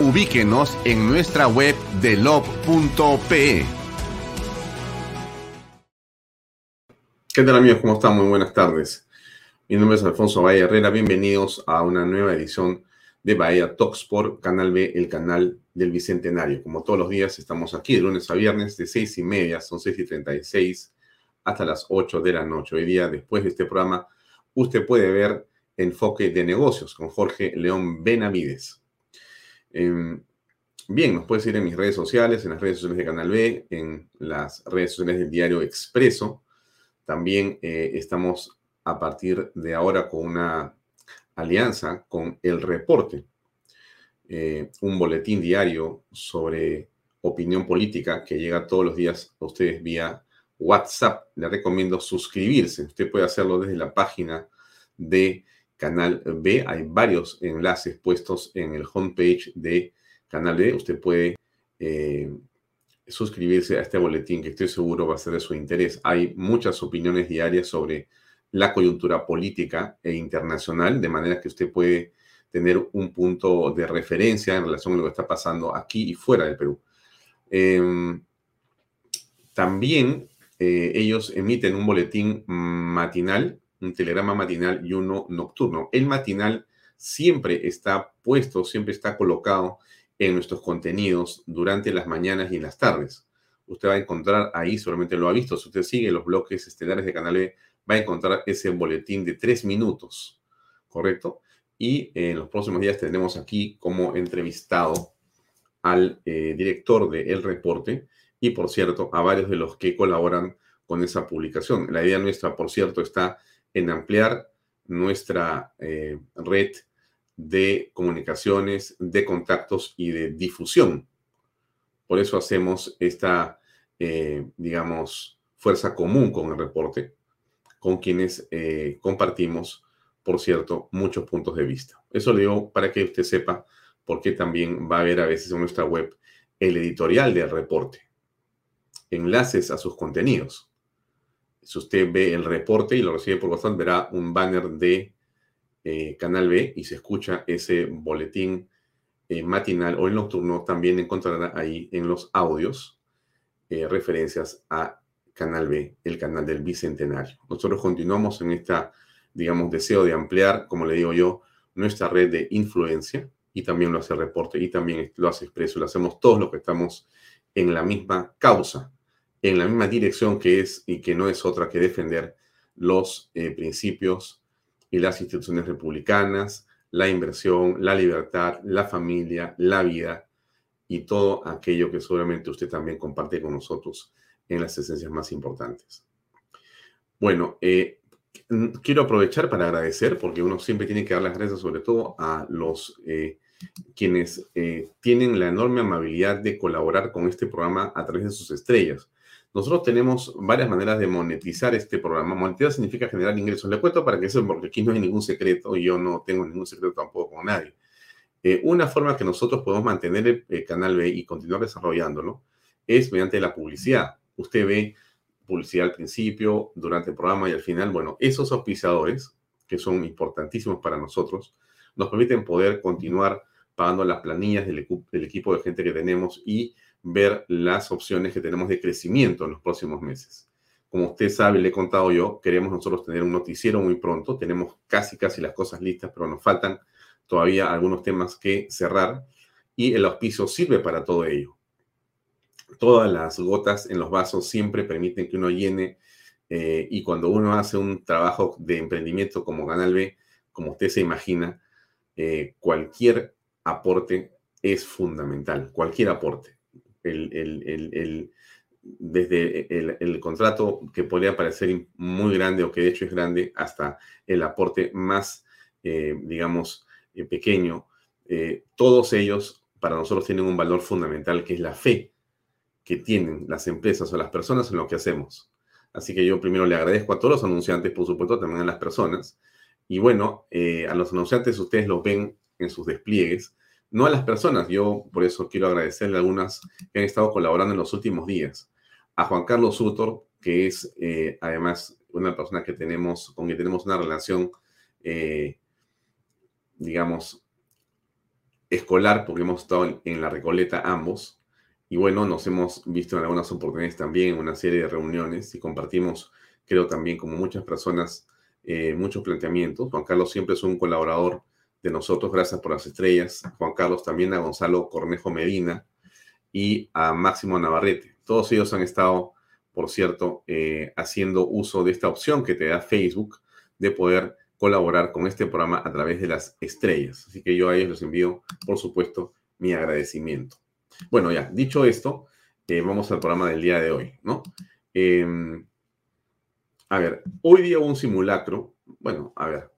ubíquenos en nuestra web de lob.pe. ¿Qué tal amigos? ¿Cómo están? Muy buenas tardes. Mi nombre es Alfonso Bahía Herrera. Bienvenidos a una nueva edición de Bahía Talks por Canal B, el canal del Bicentenario. Como todos los días, estamos aquí de lunes a viernes de seis y media, son seis y treinta y seis, hasta las ocho de la noche. Hoy día, después de este programa, usted puede ver Enfoque de Negocios con Jorge León Benavides. Em, bien, nos puedes seguir en mis redes sociales, en las redes sociales de Canal B, en las redes sociales del diario Expreso. También eh, estamos a partir de ahora con una alianza con El Reporte, eh, un boletín diario sobre opinión política que llega todos los días a ustedes vía WhatsApp. Le recomiendo suscribirse. Usted puede hacerlo desde la página de Canal B. Hay varios enlaces puestos en el homepage de Canal B. Usted puede eh, suscribirse a este boletín que estoy seguro va a ser de su interés. Hay muchas opiniones diarias sobre la coyuntura política e internacional, de manera que usted puede tener un punto de referencia en relación a lo que está pasando aquí y fuera del Perú. Em, también eh, ellos emiten un boletín matinal un telegrama matinal y uno nocturno. El matinal siempre está puesto, siempre está colocado en nuestros contenidos durante las mañanas y en las tardes. Usted va a encontrar ahí, solamente lo ha visto, si usted sigue los bloques estelares de Canal E, va a encontrar ese boletín de tres minutos, ¿correcto? Y en los próximos días tendremos aquí como entrevistado al eh, director de El Reporte y, por cierto, a varios de los que colaboran con esa publicación. La idea nuestra, por cierto, está en ampliar nuestra eh, red de comunicaciones, de contactos y de difusión. Por eso hacemos esta, eh, digamos, fuerza común con el reporte, con quienes eh, compartimos, por cierto, muchos puntos de vista. Eso le digo para que usted sepa por qué también va a haber a veces en nuestra web el editorial del reporte, enlaces a sus contenidos si usted ve el reporte y lo recibe por WhatsApp, verá un banner de eh, Canal B y se escucha ese boletín eh, matinal o el nocturno, también encontrará ahí en los audios eh, referencias a Canal B, el canal del Bicentenario. Nosotros continuamos en esta, digamos, deseo de ampliar, como le digo yo, nuestra red de influencia y también lo hace el reporte y también lo hace expreso, lo hacemos todos los que estamos en la misma causa, en la misma dirección que es y que no es otra que defender los eh, principios y las instituciones republicanas, la inversión, la libertad, la familia, la vida y todo aquello que seguramente usted también comparte con nosotros en las esencias más importantes. Bueno, eh, quiero aprovechar para agradecer, porque uno siempre tiene que dar las gracias sobre todo a los eh, quienes tienen la enorme amabilidad de colaborar con este programa a través de sus estrellas. Nosotros tenemos varias maneras de monetizar este programa. Monetizar significa generar ingresos. Le cuento para que sepan, porque aquí no hay ningún secreto y yo no tengo ningún secreto tampoco con nadie. Eh, una forma que nosotros podemos mantener el, canal B y continuar desarrollándolo es mediante la publicidad. Usted ve publicidad al principio, durante el programa y al final. Bueno, esos auspiciadores, que son importantísimos para nosotros, nos permiten poder continuar pagando las planillas del, del equipo de gente que tenemos y ver las opciones que tenemos de crecimiento en los próximos meses. Como usted sabe, le he contado yo, queremos nosotros tener un noticiero muy pronto. Tenemos casi, casi las cosas listas, pero nos faltan todavía algunos temas que cerrar. Y el auspicio sirve para todo ello. Todas las gotas en los vasos siempre permiten que uno llene. Eh, y cuando uno hace un trabajo de emprendimiento como Canal B, como usted se imagina, eh, cualquier aporte es fundamental. Cualquier aporte. El, el desde el, contrato que podría parecer muy grande o que de hecho es grande hasta el aporte más, eh, digamos, eh, pequeño, eh, todos ellos para nosotros tienen un valor fundamental que es la fe que tienen las empresas o las personas en lo que hacemos. Así que yo primero le agradezco a todos los anunciantes, por supuesto, también a las personas. Y bueno, a los anunciantes ustedes los ven en sus despliegues, no a las personas. Yo por eso quiero agradecerle a algunas que han estado colaborando en los últimos días a Juan Carlos Sutor, que es eh, además una persona que tenemos, con quien tenemos una relación, eh, digamos, escolar, porque hemos estado en, la Recoleta ambos. Y bueno, nos hemos visto en algunas oportunidades también, en una serie de reuniones y compartimos, creo también, como muchas personas, eh, muchos planteamientos. Juan Carlos siempre es un colaborador de nosotros, gracias por las estrellas. Juan Carlos también a Gonzalo Cornejo Medina y a Máximo Navarrete. Todos ellos han estado, por cierto, eh, haciendo uso de esta opción que te da Facebook de poder colaborar con este programa a través de las estrellas. Así que yo a ellos les envío, por supuesto, mi agradecimiento. Bueno, ya, dicho esto, eh, vamos al programa del día de hoy, ¿no? Em, a ver, hoy día hubo un simulacro. Bueno, a ver,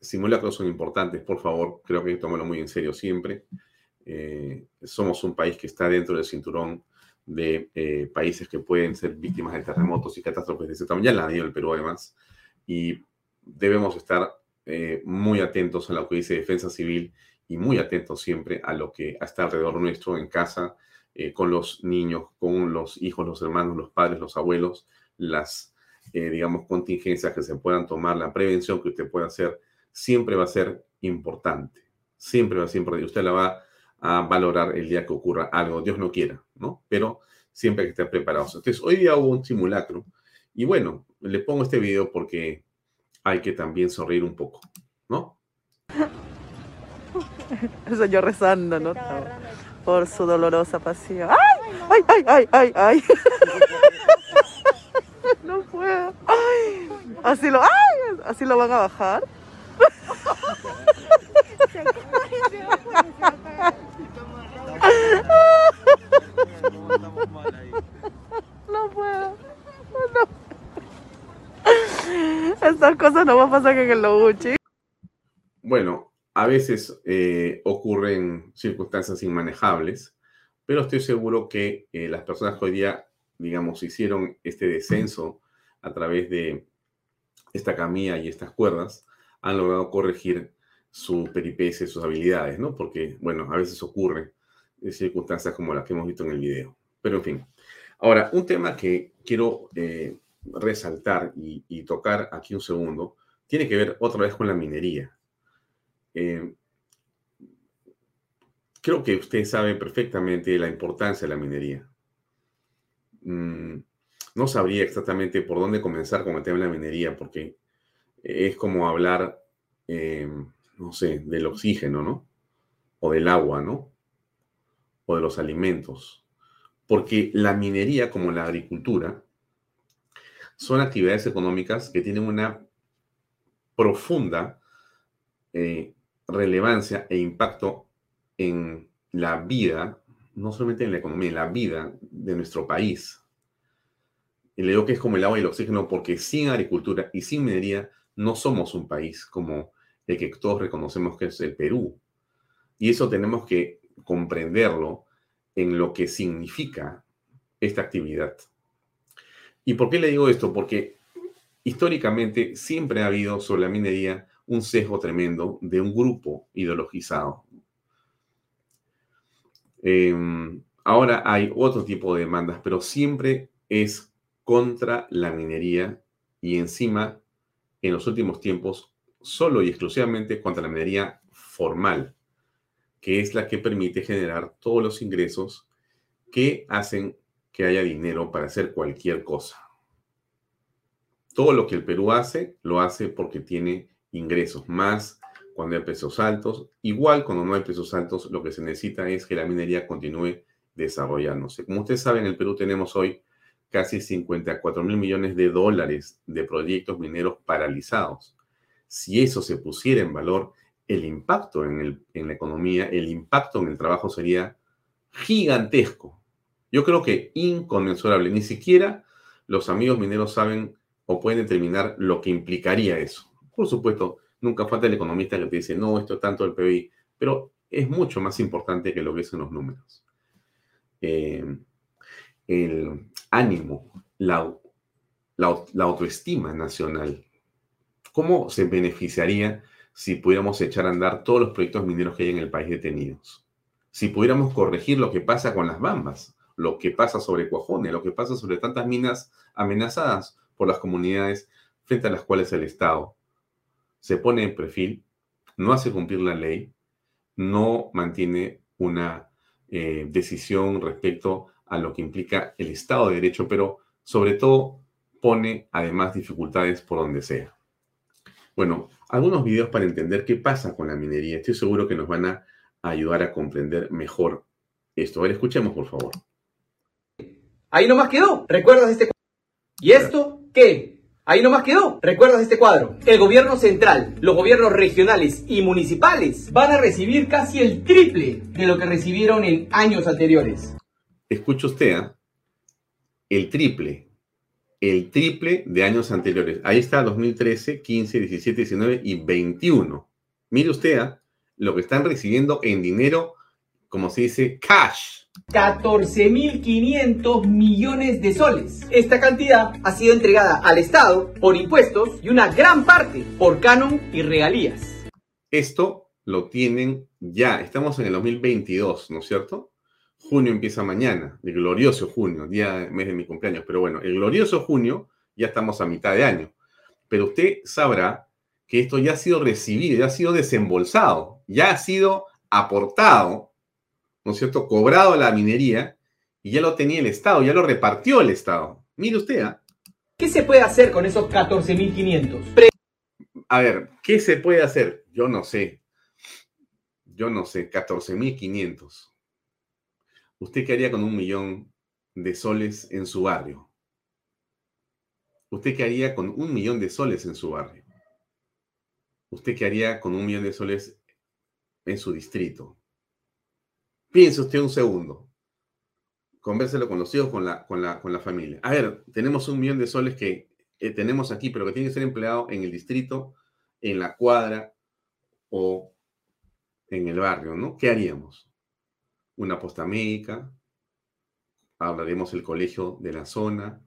simulacros son importantes, por favor, creo que tomarlo muy en serio siempre. Eh, somos un país que está dentro del cinturón de eh, países que pueden ser víctimas de terremotos y catástrofes de ese tamaño. Ya la dio el Perú además. Y debemos estar eh, muy atentos a lo que dice Defensa Civil y muy atentos siempre a lo que está alrededor nuestro en casa, con los niños, con los hijos, los hermanos, los padres, los abuelos, las, digamos, contingencias que se puedan tomar, la prevención que usted pueda hacer, siempre va a ser importante. Siempre va a ser importante. Usted la va a valorar el día que ocurra algo, Dios no quiera, ¿no? Pero siempre hay que estar preparados. Entonces, hoy día hubo un simulacro y bueno, le pongo este video porque hay que también sonreír un poco, ¿no? Eso yo rezando, ¿no? Por su dolorosa pasión. ¡Ay! ¡Ay, ay, ay, ay, ay! No puedo. ¡Ay! Así lo, ¡ay! Así lo van a bajar. No puedo. Estas cosas no van a pasar que en el uchi. Bueno, a veces eh, ocurren circunstancias inmanejables, pero estoy seguro que eh, las personas que hoy día, digamos, hicieron este descenso a través de esta camilla y estas cuerdas, han logrado corregir su peripecia, sus habilidades, ¿no? Porque, bueno, a veces ocurre circunstancias como las que hemos visto en el video. Pero, en fin. Ahora, un tema que quiero eh, resaltar y, tocar aquí un segundo tiene que ver otra vez con la minería. Eh, creo que usted sabe perfectamente la importancia de la minería. Mm, no sabría exactamente por dónde comenzar con el tema de la minería, porque es como hablar eh, no sé, del oxígeno, ¿no? O del agua, ¿no? O de los alimentos. Porque la minería, como la agricultura, son actividades económicas que tienen una profunda eh, relevancia e impacto en la vida, no solamente en la economía, en la vida de nuestro país. Y le digo que es como el agua y el oxígeno porque sin agricultura y sin minería no somos un país como que todos reconocemos que es el Perú. Y eso tenemos que comprenderlo en lo que significa esta actividad. ¿Y por qué le digo esto? Porque históricamente siempre ha habido sobre la minería un sesgo tremendo de un grupo ideologizado. Em, ahora hay otro tipo de demandas, pero siempre es contra la minería y encima, en los últimos tiempos, solo y exclusivamente contra la minería formal, que es la que permite generar todos los ingresos que hacen que haya dinero para hacer cualquier cosa. Todo lo que el Perú hace, lo hace porque tiene ingresos, más cuando hay precios altos. Igual cuando no hay precios altos, lo que se necesita es que la minería continúe desarrollándose. Como ustedes saben, en el Perú tenemos hoy casi 54 mil millones de dólares de proyectos mineros paralizados. Si eso se pusiera en valor, el impacto en, en la economía, el impacto en el trabajo sería gigantesco. Yo creo que inconmensurable. Ni siquiera los amigos mineros saben o pueden determinar lo que implicaría eso. Por supuesto, nunca falta el economista que te dice, no, esto es tanto el PBI, pero es mucho más importante que lo que son los números. Eh, el ánimo, la, la, autoestima nacional, ¿cómo se beneficiaría si pudiéramos echar a andar todos los proyectos mineros que hay en el país detenidos? Si pudiéramos corregir lo que pasa con las bambas, lo que pasa sobre Cuajones, lo que pasa sobre tantas minas amenazadas por las comunidades frente a las cuales el Estado se pone en perfil, no hace cumplir la ley, no mantiene una eh, decisión respecto a lo que implica el Estado de Derecho, pero sobre todo pone además dificultades por donde sea. Bueno, algunos videos para entender qué pasa con la minería. Estoy seguro que nos van a ayudar a comprender mejor esto. A escuchemos, por favor. Ahí nomás quedó. ¿Recuerdas este ¿Y esto qué? Ahí nomás quedó. ¿Recuerdas este cuadro? El gobierno central, los gobiernos regionales y municipales van a recibir casi el triple de lo que recibieron en años anteriores escucha usted, ¿ah? el triple, el triple de años anteriores. Ahí está 2013, 15, 17, 19 y 21. Mire usted ¿ah? lo que están recibiendo en dinero, como se dice, cash. 14.500 millones de soles. Esta cantidad ha sido entregada al Estado por impuestos y una gran parte por canon y regalías. Esto lo tienen ya, estamos en el 2022, ¿no es cierto? Junio empieza mañana, el glorioso junio, día, mes de mi cumpleaños. Pero bueno, el glorioso junio ya estamos a mitad de año. Pero usted sabrá que esto ya ha sido recibido, ya ha sido desembolsado, ya ha sido aportado, ¿no es cierto? Cobrado a la minería y ya lo tenía el Estado, ya lo repartió el Estado. Mire usted, ¿ah? ¿Qué se puede hacer con esos 14.500? A ver, ¿qué se puede hacer? Yo no sé. Yo no sé, 14.500. ¿Usted qué haría con un millón de soles en su barrio? ¿Usted qué haría con un millón de soles en su barrio? ¿Usted qué haría con un millón de soles en su distrito? Piense usted un segundo. Convérselo con los hijos, con la, con la, con la familia. A ver, tenemos un millón de soles que eh, tenemos aquí, pero que tiene que ser empleado en el distrito, en la cuadra o en el barrio, ¿no? ¿Qué haríamos? Una posta médica, hablaremos el colegio de la zona,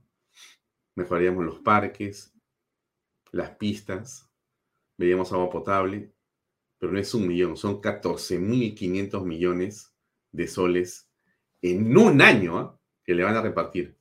mejoraríamos los parques, las pistas, veríamos agua potable, pero no es un millón, son 14.500 millones de soles en un año ¿ah? que le van a repartir.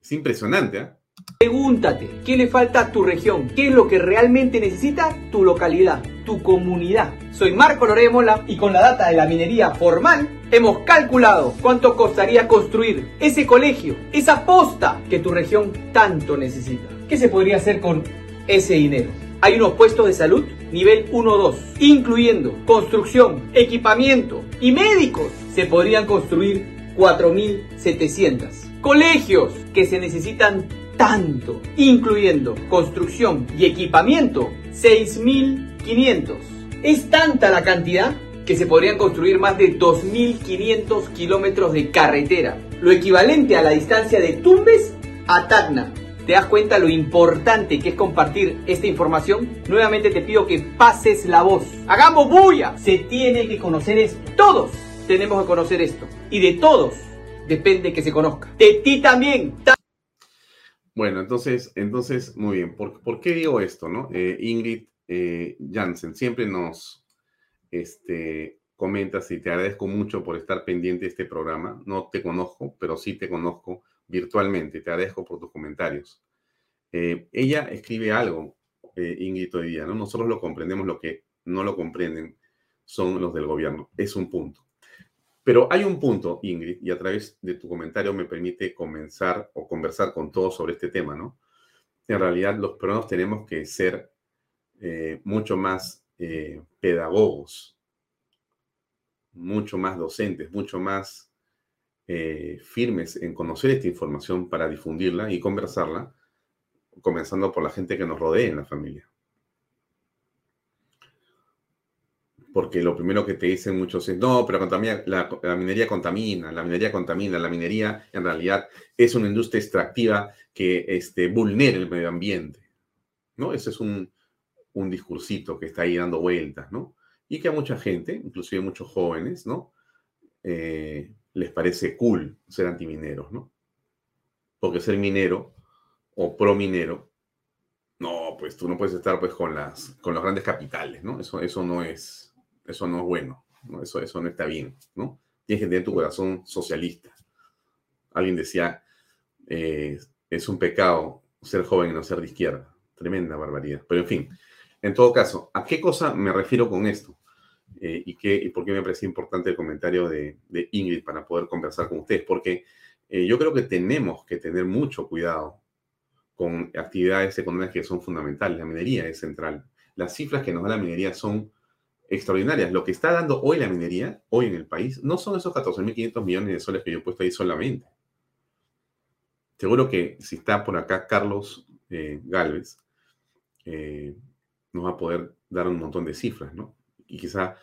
Es impresionante, ¿eh? Pregúntate, ¿qué le falta a tu región? ¿Qué es lo que realmente necesita tu localidad, tu comunidad? Soy Marco Loremola y con la data de la minería formal hemos calculado cuánto costaría construir ese colegio, esa posta que tu región tanto necesita. ¿Qué se podría hacer con ese dinero? Hay unos puestos de salud nivel 1-2, incluyendo construcción, equipamiento y médicos. Se podrían construir 4.700. Colegios que se necesitan tanto, incluyendo construcción y equipamiento, 6.500. Es tanta la cantidad que se podrían construir más de 2.500 kilómetros de carretera, lo equivalente a la distancia de Tumbes a Tacna. ¿Te das cuenta lo importante que es compartir esta información? Nuevamente te pido que pases la voz. ¡Hagamos bulla! Se tiene que conocer esto. Todos tenemos que conocer esto. Y de todos depende que se conozca. De ti también. Bueno, entonces, entonces, muy bien. ¿Por, qué digo esto, no? Eh, Ingrid eh, Jansen siempre nos este, comentas y te agradezco mucho por estar pendiente de este programa. No te conozco, pero sí te conozco virtualmente. Te agradezco por tus comentarios. Eh, ella escribe algo, eh, Ingrid, hoy día, ¿no? Nosotros lo comprendemos, lo que no lo comprenden son los del gobierno. Es un punto. Pero hay un punto, Ingrid, y a través de tu comentario me permite comenzar o conversar con todos sobre este tema, ¿no? En realidad, los peruanos tenemos que ser eh, mucho más eh, pedagogos, mucho más docentes, mucho más eh, firmes en conocer esta información para difundirla y conversarla, comenzando por la gente que nos rodea en la familia. porque lo primero que te dicen muchos es, no, pero la, la, minería contamina, la minería contamina, la minería en realidad es una industria extractiva que este, vulnera el medio ambiente, ¿no? Ese es un, un discursito que está ahí dando vueltas, ¿no? Y que a mucha gente, inclusive muchos jóvenes, ¿no? Eh, les parece cool ser antimineros, ¿no? Porque ser minero o pro minero, no, pues tú no puedes estar pues con las con los grandes capitales, ¿no? Eso, eso no es eso no es bueno, ¿no? Eso, eso no está bien, ¿no? Tienes que tener tu corazón socialista. Alguien decía, eh, es un pecado ser joven y no ser de izquierda. Tremenda barbaridad. Pero en fin, en todo caso, ¿a qué cosa me refiero con esto? Eh, y, qué, y por qué me parece importante el comentario de, Ingrid para poder conversar con ustedes? Porque eh, yo creo que tenemos que tener mucho cuidado con actividades económicas que son fundamentales. La minería es central. Las cifras que nos da la minería son extraordinarias. Lo que está dando hoy la minería, hoy en el país, no son esos 14.500 millones de soles que yo he puesto ahí solamente. Seguro que si está por acá Carlos eh, Galvez, nos va a poder dar un montón de cifras, ¿no? Y quizá,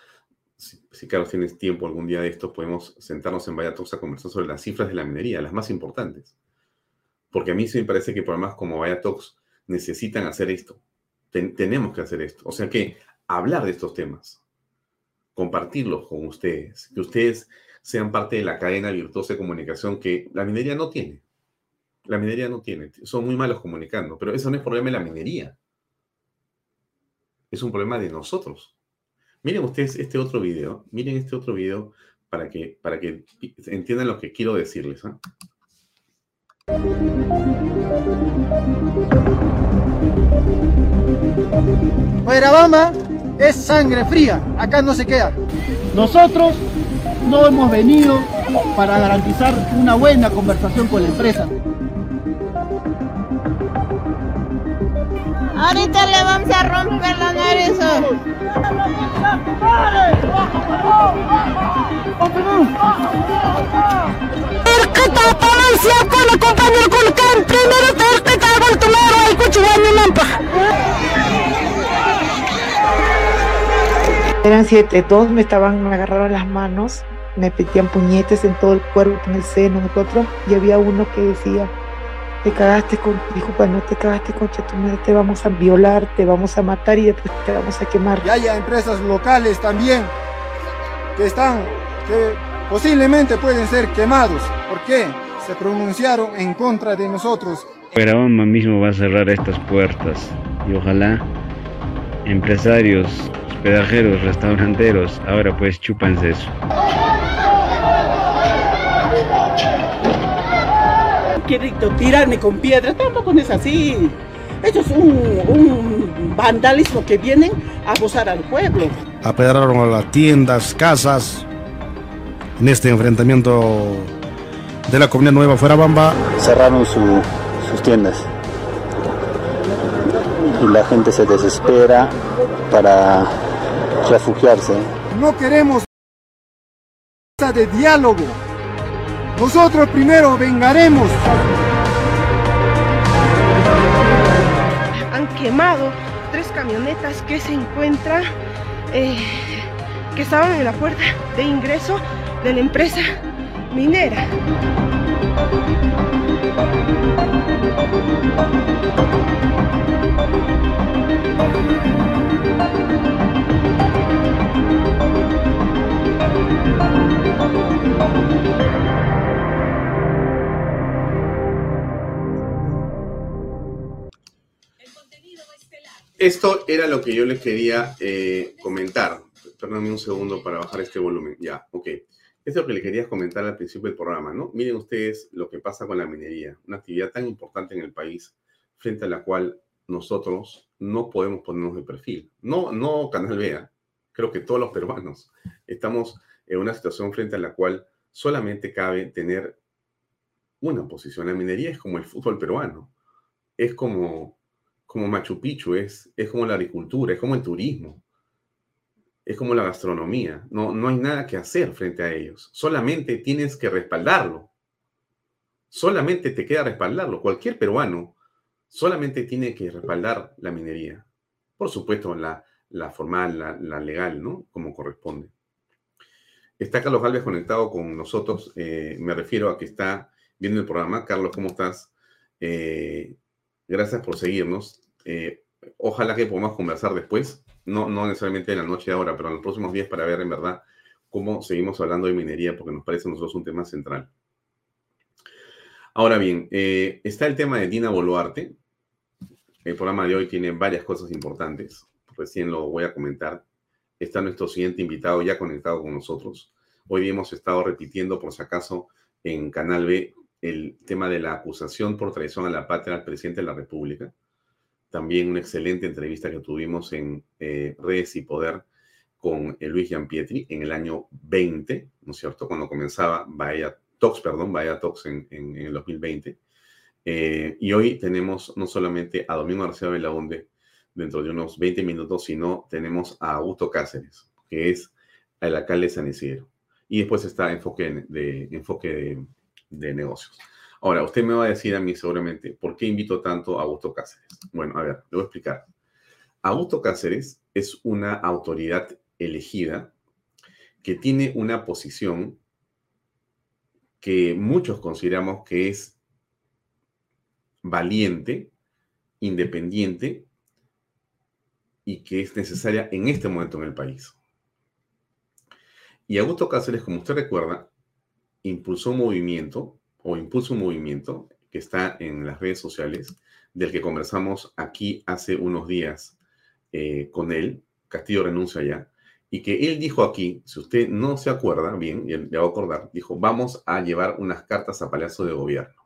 si, Carlos tienes tiempo algún día de estos, podemos sentarnos en Vaya a conversar sobre las cifras de la minería, las más importantes. Porque a mí sí me parece que programas como Vaya necesitan hacer esto. tenemos que hacer esto. O sea que hablar de estos temas, compartirlos con ustedes, que ustedes sean parte de la cadena virtuosa de comunicación que la minería no tiene. La minería no tiene, son muy malos comunicando, pero eso no es problema de la minería. Es un problema de nosotros. Miren ustedes este otro video, miren este otro video para que, para que entiendan lo que quiero decirles. ¿ah? Bamba es sangre fría, acá no se queda. Nosotros no hemos venido para garantizar una buena conversación con la empresa. Ahorita le vamos a romper la nariz. Terketa policía con el compañero Culcán, primero terketa voltumero al cuchuaño lampa. Eran siete, todos me estaban, me agarraron las manos, me petían puñetes en todo el cuerpo, en el seno, en otro, y había uno que decía, te cagaste con, dijo, bueno, te cagaste con tu madre, te vamos a violar, te vamos a matar y después te vamos a quemar. Y haya empresas locales también que están, que posiblemente pueden ser quemados. ¿Por qué? Se pronunciaron en contra de nosotros. Pero mismo va a cerrar estas puertas y ojalá empresarios hospedajeros, restauranteros, ahora pues chúpanse eso. Tirarme con piedras, tampoco es así. Eso es un, vandalismo que vienen a abusar al pueblo. Apedraron a las tiendas, casas, en este enfrentamiento de la comunidad nueva fuera Bamba. Cerraron sus tiendas y la gente se desespera para refugiarse. No queremos de diálogo. Nosotros primero vengaremos. Han quemado tres camionetas que se encuentran, eh, que estaban en la puerta de ingreso de la empresa minera. Esto era lo que yo les quería eh, comentar. Perdóname un segundo para bajar este volumen. Ya, ok. Esto es lo que le quería comentar al principio del programa, ¿no? Miren ustedes lo que pasa con la minería, una actividad tan importante en el país, frente a la cual nosotros no podemos ponernos de perfil. No, no Canal Vea, creo que todos los peruanos estamos en una situación frente a la cual solamente cabe tener una posición. La minería es como el fútbol peruano, es como, como Machu Picchu, es, es como la agricultura, es como el turismo, es como la gastronomía. No, no hay nada que hacer frente a ellos, solamente tienes que respaldarlo. Solamente te queda respaldarlo. Cualquier peruano solamente tiene que respaldar la minería. Por supuesto, la, la formal, la, legal, ¿no? Como corresponde. Está Carlos Alves conectado con nosotros. Eh, me refiero a que está viendo el programa. Carlos, ¿cómo estás? Eh, gracias por seguirnos. Eh, ojalá que podamos conversar después. No, no necesariamente en la noche de ahora, pero en los próximos días para ver en verdad cómo seguimos hablando de minería, porque nos parece a nosotros un tema central. Ahora bien, está el tema de Dina Boluarte, el programa de hoy tiene varias cosas importantes. Recién lo voy a comentar. Está nuestro siguiente invitado ya conectado con nosotros. Hoy hemos estado repitiendo, por si acaso, en Canal B el tema de la acusación por traición a la patria al presidente de la República. También una excelente entrevista que tuvimos en eh, Redes y Poder con eh, Luis Gianpietri en el año 20, ¿no es cierto? Cuando comenzaba Bahía Talks, perdón, Bahía Talks en, en el 2020 eh, y hoy tenemos no solamente a Domingo García Belaunde dentro de unos 20 minutos, sino tenemos a Augusto Cáceres, que es el alcalde de San Isidro. Y después está enfoque de, enfoque de, negocios. Ahora, usted me va a decir a mí seguramente, ¿por qué invito tanto a Augusto Cáceres? Bueno, a ver, le voy a explicar. Augusto Cáceres es una autoridad elegida que tiene una posición que muchos consideramos que es valiente, independiente y que es necesaria en este momento en el país. Y Augusto Cáceres, como usted recuerda, impulsó un movimiento o impulsó un movimiento que está en las redes sociales, del que conversamos aquí hace unos días eh, con él, Castillo renuncia ya, y que él dijo aquí, si usted no se acuerda bien, le va a acordar, dijo, vamos a llevar unas cartas a Palacio de Gobierno.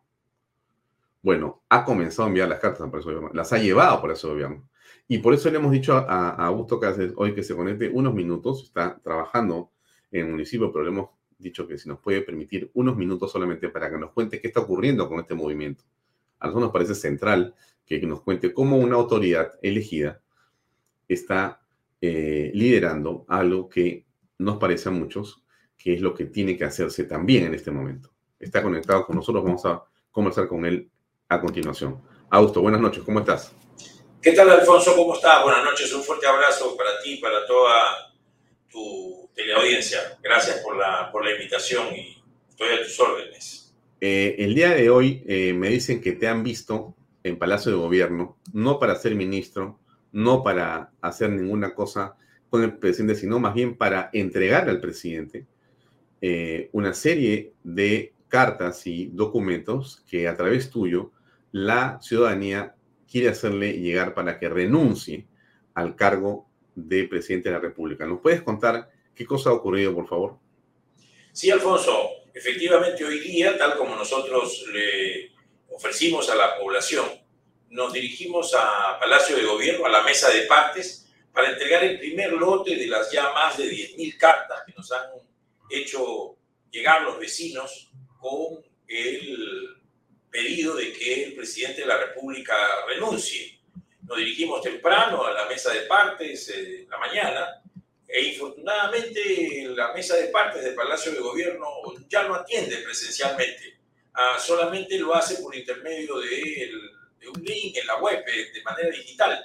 Bueno, ha comenzado a enviar las cartas a Palacio de Gobierno, las ha llevado por ese gobierno. Y por eso le hemos dicho a, Augusto Cáceres hoy que se conecte unos minutos, está trabajando en el municipio, pero le hemos dicho que si nos puede permitir unos minutos solamente para que nos cuente qué está ocurriendo con este movimiento. A nosotros nos parece central que nos cuente cómo una autoridad elegida está eh, liderando algo que nos parece a muchos que es lo que tiene que hacerse también en este momento. Está conectado con nosotros, vamos a conversar con él a continuación. Augusto, buenas noches, ¿cómo estás? ¿Qué tal, Alfonso? ¿Cómo estás? Buenas noches, un fuerte abrazo para ti, para toda tu teleaudiencia. Gracias por la, por la invitación y estoy a tus órdenes. Eh, el día de hoy eh, me dicen que te han visto en Palacio de Gobierno, no para ser ministro, no para hacer ninguna cosa con el presidente, sino más bien para entregar al presidente eh, una serie de cartas y documentos que a través tuyo la ciudadanía quiere hacerle llegar para que renuncie al cargo de presidente de la República. ¿Nos puedes contar qué cosa ha ocurrido, por favor? Sí, Alfonso. Efectivamente, hoy día, tal como nosotros le ofrecimos a la población, nos dirigimos a Palacio de Gobierno, a la mesa de partes, para entregar el primer lote de las ya más de 10.000 cartas que nos han hecho llegar los vecinos con el pedido de que el presidente de la República renuncie. Nos dirigimos temprano a la mesa de partes eh, en la mañana e infortunadamente la mesa de partes del Palacio de Gobierno ya no atiende presencialmente, ah, solamente lo hace por intermedio de, un link en la web eh, de manera digital.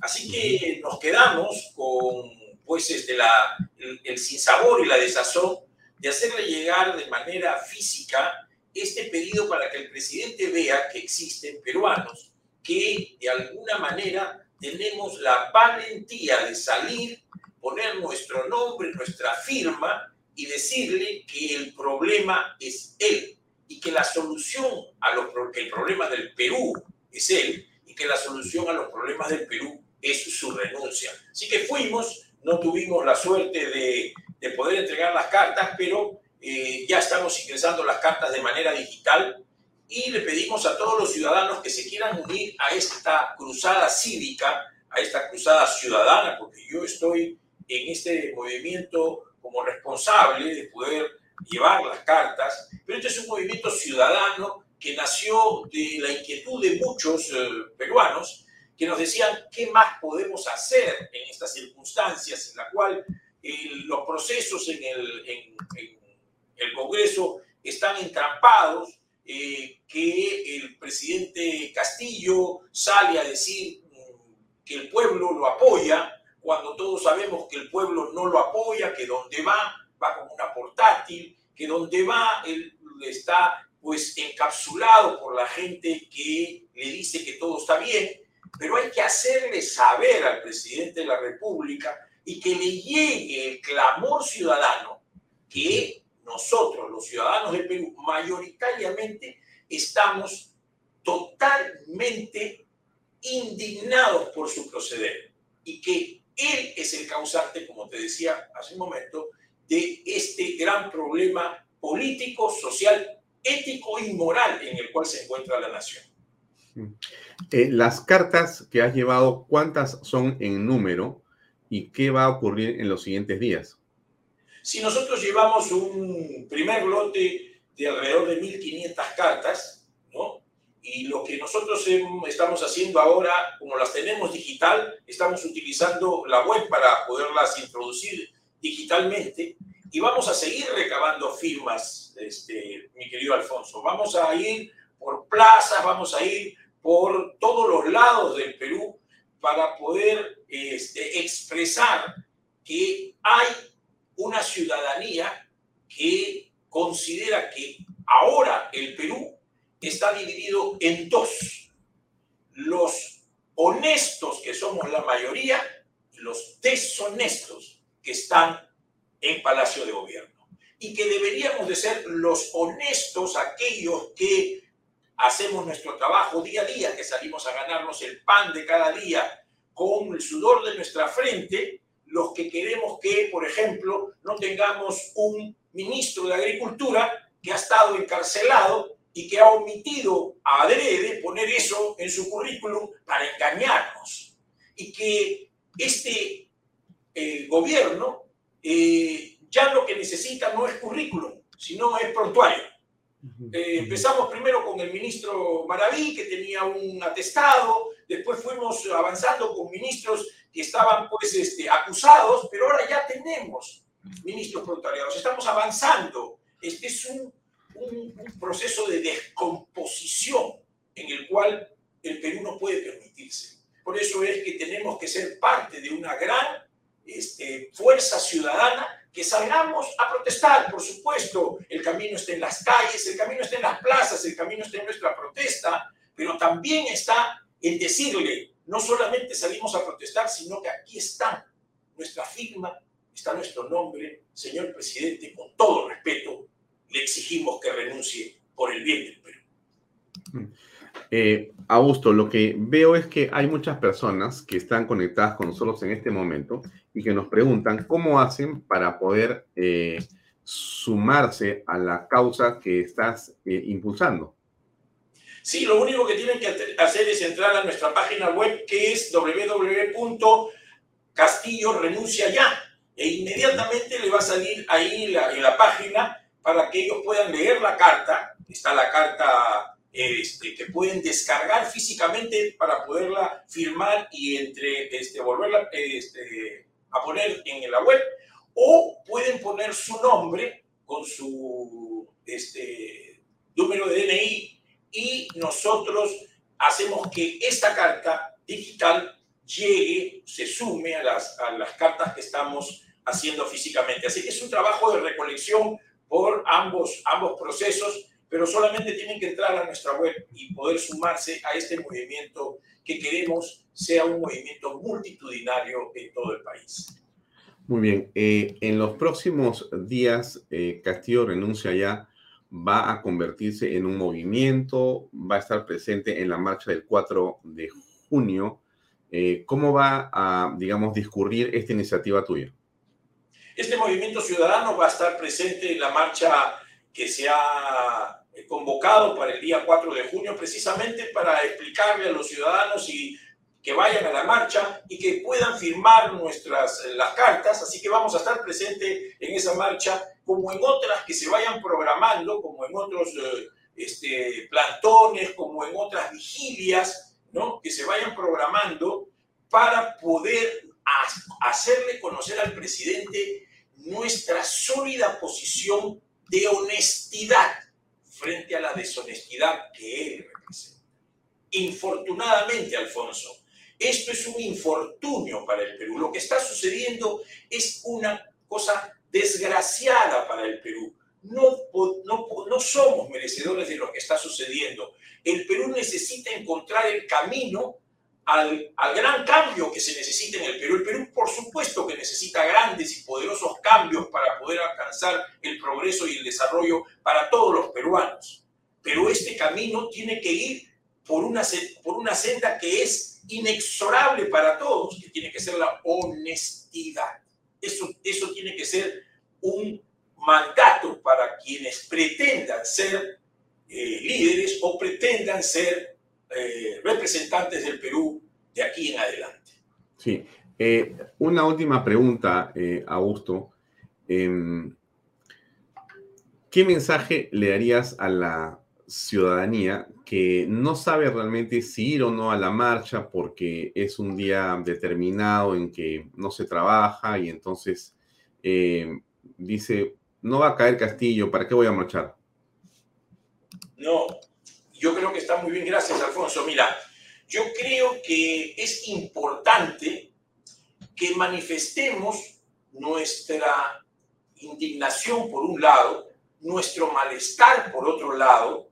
Así que nos quedamos con pues este, la, el, el sinsabor y la desazón de hacerle llegar de manera física este pedido para que el presidente vea que existen peruanos que de alguna manera tenemos la valentía de salir, poner nuestro nombre, nuestra firma y decirle que el problema es él y que la solución a los que el problema del Perú es él y que la solución a los problemas del Perú es su renuncia. Así que fuimos no tuvimos la suerte de, de poder entregar las cartas, pero eh, ya estamos ingresando las cartas de manera digital y le pedimos a todos los ciudadanos que se quieran unir a esta cruzada cívica, a esta cruzada ciudadana, porque yo estoy en este movimiento como responsable de poder llevar las cartas, pero este es un movimiento ciudadano que nació de la inquietud de muchos eh, peruanos que nos decían qué más podemos hacer en estas circunstancias en la cual los procesos en el, en, el, Congreso están entrampados, eh, que el presidente Castillo sale a decir mm, que el pueblo lo apoya, cuando todos sabemos que el pueblo no lo apoya, que donde va, va como una portátil, que donde va, él está pues encapsulado por la gente que le dice que todo está bien, pero hay que hacerle saber al presidente de la República y que le llegue el clamor ciudadano que nosotros, los ciudadanos del Perú, mayoritariamente estamos totalmente indignados por su proceder y que él es el causante, como te decía hace un momento, de este gran problema político, social, ético y moral en el cual se encuentra la nación. Eh, las cartas que has llevado, ¿cuántas son en número y qué va a ocurrir en los siguientes días? Si nosotros llevamos un primer lote de alrededor de 1.500 cartas, ¿no? Y lo que nosotros estamos haciendo ahora, como las tenemos digital, estamos utilizando la web para poderlas introducir digitalmente y vamos a seguir recabando firmas, este, mi querido Alfonso. Vamos a ir por plazas, vamos a ir por todos los lados del Perú para poder este, expresar que hay una ciudadanía que considera que ahora el Perú está dividido en dos. Los honestos, que somos la mayoría, y los deshonestos, que están en Palacio de Gobierno. Y que deberíamos de ser los honestos, aquellos que hacemos nuestro trabajo día a día, que salimos a ganarnos el pan de cada día con el sudor de nuestra frente, los que queremos que, por ejemplo, no tengamos un ministro de Agricultura que ha estado encarcelado y que ha omitido a adrede poner eso en su currículum para engañarnos. Y que este eh, gobierno eh, ya lo que necesita no es currículum, sino es prontuario. Eh, empezamos primero con el ministro Maraví, que tenía un atestado, después fuimos avanzando con ministros que estaban pues este, acusados, pero ahora ya tenemos ministros proletariados, estamos avanzando. Este es un, un, proceso de descomposición en el cual el Perú no puede permitirse. Por eso es que tenemos que ser parte de una gran este, fuerza ciudadana que salgamos a protestar, por supuesto. El camino está en las calles, el camino está en las plazas, el camino está en nuestra protesta, pero también está en decirle, no solamente salimos a protestar, sino que aquí está nuestra firma, está nuestro nombre, señor presidente, con todo respeto, le exigimos que renuncie por el bien del Perú. Eh, Augusto, lo que veo es que hay muchas personas que están conectadas con nosotros en este momento y que nos preguntan cómo hacen para poder eh, sumarse a la causa que estás eh, impulsando. Sí, lo único que tienen que hacer es entrar a nuestra página web que es www.castillo renuncia ya e inmediatamente le va a salir ahí en la página para que ellos puedan leer la carta. Está la carta este, que pueden descargar físicamente para poderla firmar y entre, este, volverla este, a poner en la web, o pueden poner su nombre con su este, número de DNI y nosotros hacemos que esta carta digital llegue, se sume a las, a las cartas que estamos haciendo físicamente. Así que es un trabajo de recolección por ambos, ambos procesos, pero solamente tienen que entrar a nuestra web y poder sumarse a este movimiento que queremos sea un movimiento multitudinario en todo el país. Muy bien. Eh, en los próximos días, eh, Castillo Renuncia ya va a convertirse en un movimiento, va a estar presente en la marcha del 4 de junio. Eh, ¿Cómo va a, digamos, discurrir esta iniciativa tuya? Este movimiento ciudadano va a estar presente en la marcha que se ha convocado para el día 4 de junio, precisamente para explicarle a los ciudadanos y que vayan a la marcha y que puedan firmar nuestras las cartas, así que vamos a estar presentes en esa marcha como en otras que se vayan programando, como en otros eh, este, plantones, como en otras vigilias, ¿no? que se vayan programando para poder hacerle conocer al presidente nuestra sólida posición de honestidad frente a la deshonestidad que él representa. Infortunadamente, Alfonso, esto es un infortunio para el Perú. Lo que está sucediendo es una cosa desgraciada para el Perú. No, no, no somos merecedores de lo que está sucediendo. El Perú necesita encontrar el camino al, al, gran cambio que se necesita en el Perú. El Perú, por supuesto, que necesita grandes y poderosos cambios para poder alcanzar el progreso y el desarrollo para todos los peruanos. Pero este camino tiene que ir por una, por una senda que es inexorable para todos, que tiene que ser la honestidad. Eso, eso tiene que ser un mandato para quienes pretendan ser eh, líderes o pretendan ser eh, representantes del Perú de aquí en adelante. Sí. Eh, una última pregunta, Augusto. Em, ¿Qué mensaje le darías a la ciudadanía que no sabe realmente si ir o no a la marcha porque es un día determinado en que no se trabaja y entonces dice, no va a caer Castillo, ¿para qué voy a marchar? No, yo creo que está muy bien, gracias Alfonso. Mira, yo creo que es importante que manifestemos nuestra indignación por un lado, nuestro malestar por otro lado,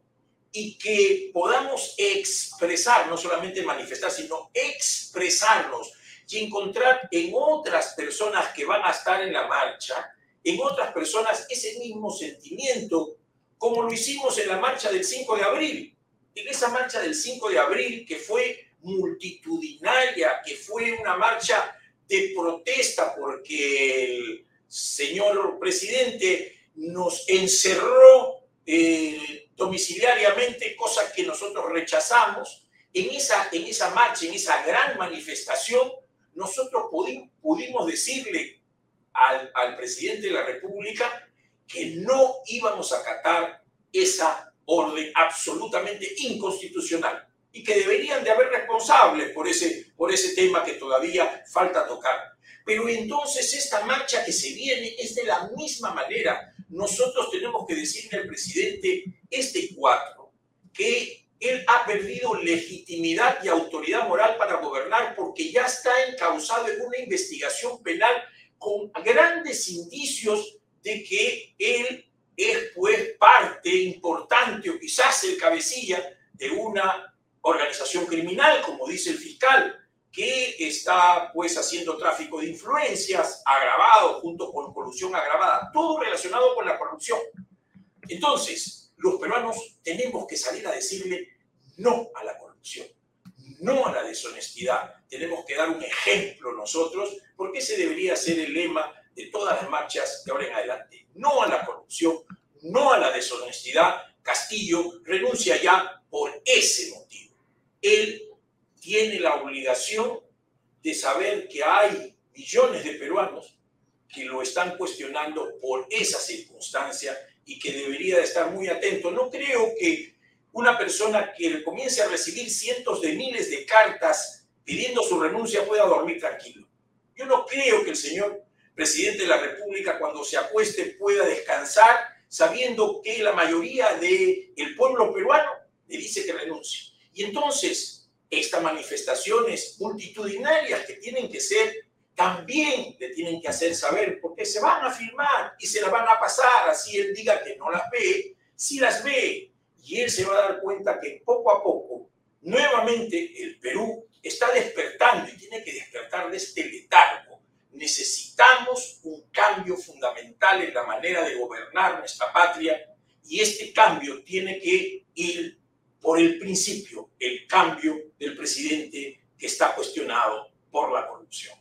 y que podamos expresar, no solamente manifestar, sino expresarnos y encontrar en otras personas que van a estar en la marcha, en otras personas ese mismo sentimiento, como lo hicimos en la marcha del 5 de abril. En esa marcha del 5 de abril, que fue multitudinaria, que fue una marcha de protesta porque el señor presidente nos encerró eh, domiciliariamente, cosa que nosotros rechazamos. En esa, en esa marcha, en esa gran manifestación, nosotros pudimos decirle al, al presidente de la República que no íbamos a acatar esa orden absolutamente inconstitucional y que deberían de haber responsables por ese, por ese tema que todavía falta tocar. Pero entonces esta marcha que se viene es de la misma manera. Nosotros tenemos que decirle al presidente este cuatro que él ha perdido legitimidad y autoridad moral para gobernar porque ya está encausado en una investigación penal con grandes indicios de que él es pues parte importante o quizás el cabecilla de una organización criminal, como dice el fiscal, que está pues haciendo tráfico de influencias agravado junto con colusión agravada, todo relacionado con la corrupción. Entonces, los peruanos tenemos que salir a decirle no a la corrupción, no a la deshonestidad. Tenemos que dar un ejemplo nosotros, porque ese debería ser el lema de todas las marchas de ahora en adelante. No a la corrupción, no a la deshonestidad. Castillo renuncia ya por ese motivo. Él tiene la obligación de saber que hay millones de peruanos que lo están cuestionando por esa circunstancia y que debería de estar muy atento. No creo que una persona que comience a recibir cientos de miles de cartas pidiendo su renuncia pueda dormir tranquilo. Yo no creo que el señor presidente de la República cuando se acueste pueda descansar sabiendo que la mayoría del el pueblo peruano le dice que renuncie. Y entonces, estas manifestaciones multitudinarias que tienen que ser, también le tienen que hacer saber, porque se van a firmar y se las van a pasar, así él diga que no las ve, si las ve, y él se va a dar cuenta que poco a poco, nuevamente el Perú está despertando y tiene que despertar de este letargo. Necesitamos un cambio fundamental en la manera de gobernar nuestra patria y este cambio tiene que ir por el principio, el cambio del presidente que está cuestionado por la corrupción.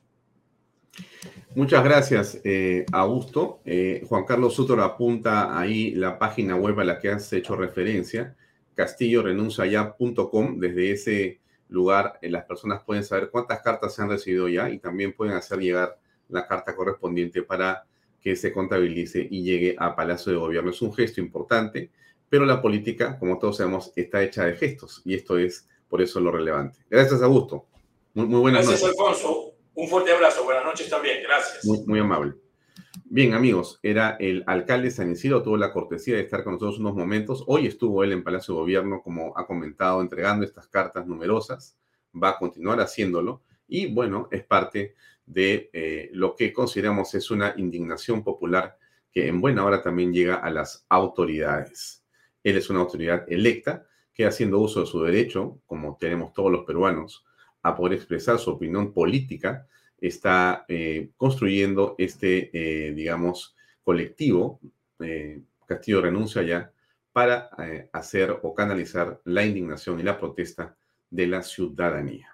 Muchas gracias, eh, Augusto. Eh, Juan Carlos Sutor apunta ahí la página web a la que has hecho referencia, castillorenunciaya.com. Desde ese lugar eh, las personas pueden saber cuántas cartas se han recibido ya y también pueden hacer llegar la carta correspondiente para que se contabilice y llegue a Palacio de Gobierno. Es un gesto importante, pero la política, como todos sabemos, está hecha de gestos y esto es por eso lo relevante. Gracias, Augusto. Muy, muy buenas Gracias, noches. Alfonso. Un fuerte abrazo. Buenas noches también. Gracias. Muy, muy amable. Bien, amigos, era el alcalde de San Isidro, tuvo la cortesía de estar con nosotros unos momentos. Hoy estuvo él en Palacio de Gobierno, como ha comentado, entregando estas cartas numerosas. Va a continuar haciéndolo. Y bueno, es parte de eh, lo que consideramos es una indignación popular que en buena hora también llega a las autoridades. Él es una autoridad electa que haciendo uso de su derecho, como tenemos todos los peruanos, a poder expresar su opinión política, está eh, construyendo este, eh, digamos, colectivo, eh, Castillo renuncia ya, para hacer o canalizar la indignación y la protesta de la ciudadanía.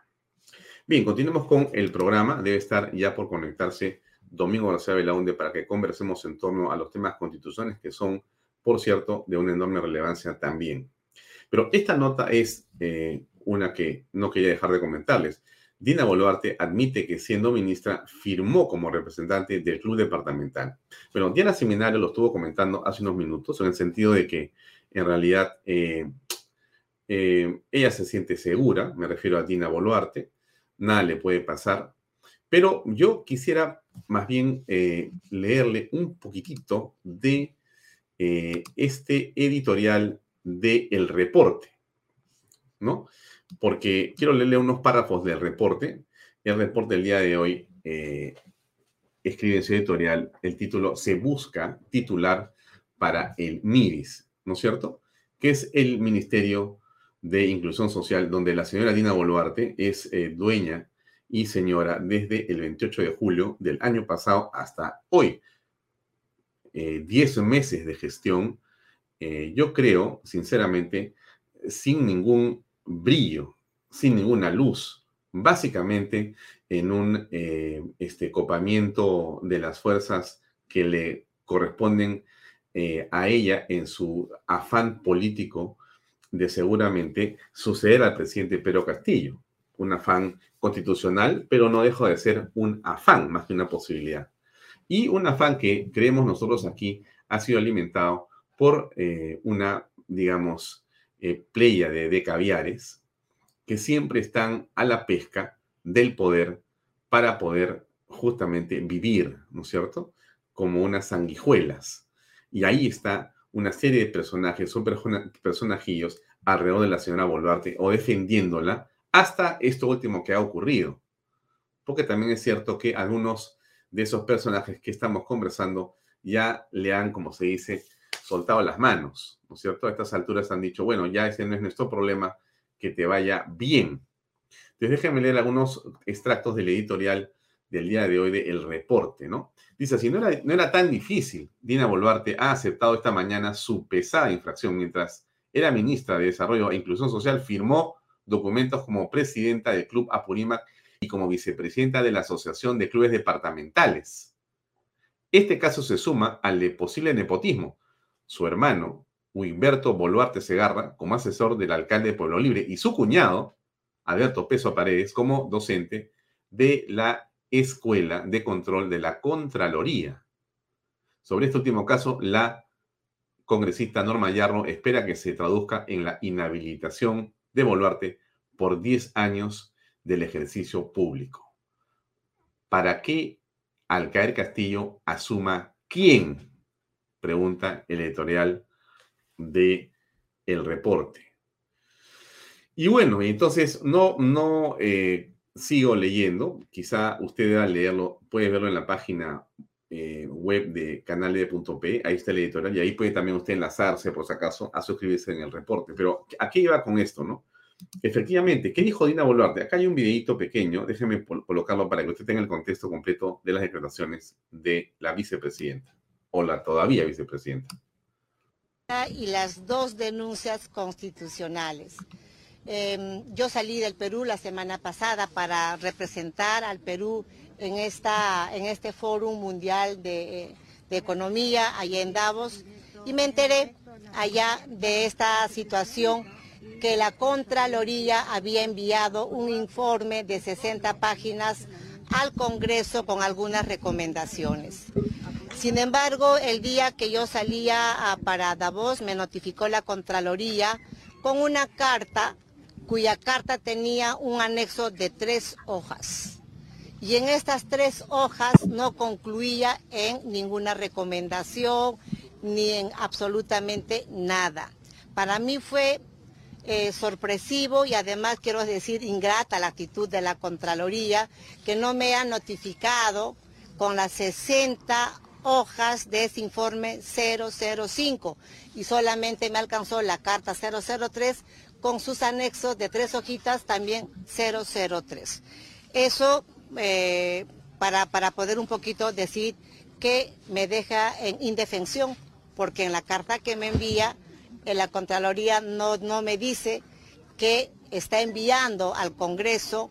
Bien, continuemos con el programa. Debe estar ya por conectarse Domingo García Belaunde para que conversemos en torno a los temas constitucionales que son, por cierto, de una enorme relevancia también. Pero esta nota es eh, una que no quería dejar de comentarles. Dina Boluarte admite que siendo ministra firmó como representante del club departamental. Bueno, Diana Seminario lo estuvo comentando hace unos minutos en el sentido de que en realidad eh, eh, ella se siente segura, me refiero a Dina Boluarte, nada le puede pasar, pero yo quisiera más bien leerle un poquitito de eh, este editorial de El Reporte, ¿no? Porque quiero leerle unos párrafos del reporte. El reporte del día de hoy eh, escribe en su editorial el título Se busca titular para el MIRIS, ¿no es cierto? Que es el Ministerio de Inclusión Social, donde la señora Dina Boluarte es eh, dueña y señora desde el 28 de julio del año pasado hasta hoy. Eh, 10 meses de gestión, eh, yo creo, sinceramente, sin ningún brillo, sin ninguna luz, básicamente en un eh, este, copamiento de las fuerzas que le corresponden eh, a ella en su afán político de seguramente suceder al presidente Pedro Castillo. Un afán constitucional, pero no deja de ser un afán más que una posibilidad. Y un afán que creemos nosotros aquí ha sido alimentado por eh, una, digamos, eh, playa de, de caviares que siempre están a la pesca del poder para poder justamente vivir, ¿no es cierto? Como unas sanguijuelas. Y ahí está una serie de personajes, son persona- personajillos alrededor de la señora Boluarte o defendiéndola hasta esto último que ha ocurrido. Porque también es cierto que algunos de esos personajes que estamos conversando ya le han, como se dice, soltado las manos, ¿no es cierto? A estas alturas han dicho, bueno, ya ese no es nuestro problema, que te vaya bien. Entonces déjenme leer algunos extractos del editorial del día de hoy de El Reporte, ¿no? Dice así, no era, no era tan difícil. Dina Boluarte ha aceptado esta mañana su pesada infracción mientras era ministra de Desarrollo e Inclusión Social, firmó documentos como presidenta del Club Apurímac y como vicepresidenta de la Asociación de Clubes Departamentales. Este caso se suma al de posible nepotismo. Su hermano, Humberto Boluarte Segarra, como asesor del alcalde de Pueblo Libre, y su cuñado, Alberto Peso Paredes, como docente de la Escuela de Control de la Contraloría. Sobre este último caso, la congresista Norma Yarro espera que se traduzca en la inhabilitación de Boluarte por 10 años del ejercicio público. ¿Para qué al caer Castillo asuma quién? Pregunta el editorial de El Reporte. Y bueno, entonces no, no eh, sigo leyendo, quizá usted deba leerlo, puede verlo en la página eh, web de canal.p, ahí está el editorial, y ahí puede también usted enlazarse, por si acaso, a suscribirse en el reporte. Pero, ¿a qué iba con esto, no? Efectivamente, ¿qué dijo Dina Boluarte? Acá hay un videito pequeño, déjeme colocarlo para que usted tenga el contexto completo de las declaraciones de la vicepresidenta, o la todavía vicepresidenta. y las dos denuncias constitucionales. Eh, yo salí del Perú la semana pasada para representar al Perú en, esta, en este Foro Mundial de Economía allá en Davos y me enteré allá de esta situación que la Contraloría había enviado un informe de 60 páginas al Congreso con algunas recomendaciones. Sin embargo, el día que yo salía para Davos me notificó la Contraloría con una carta cuya carta tenía un anexo de tres hojas. Y en estas tres hojas no concluía en ninguna recomendación ni en absolutamente nada. Para mí fue eh, sorpresivo y además quiero decir ingrata la actitud de la Contraloría que no me ha notificado con las 60 hojas de ese informe 005 y solamente me alcanzó la carta 003 con sus anexos de tres hojitas también 003. Eso eh, para, para poder un poquito decir que me deja en indefensión, porque en la carta que me envía, en la Contraloría no, no me dice que está enviando al Congreso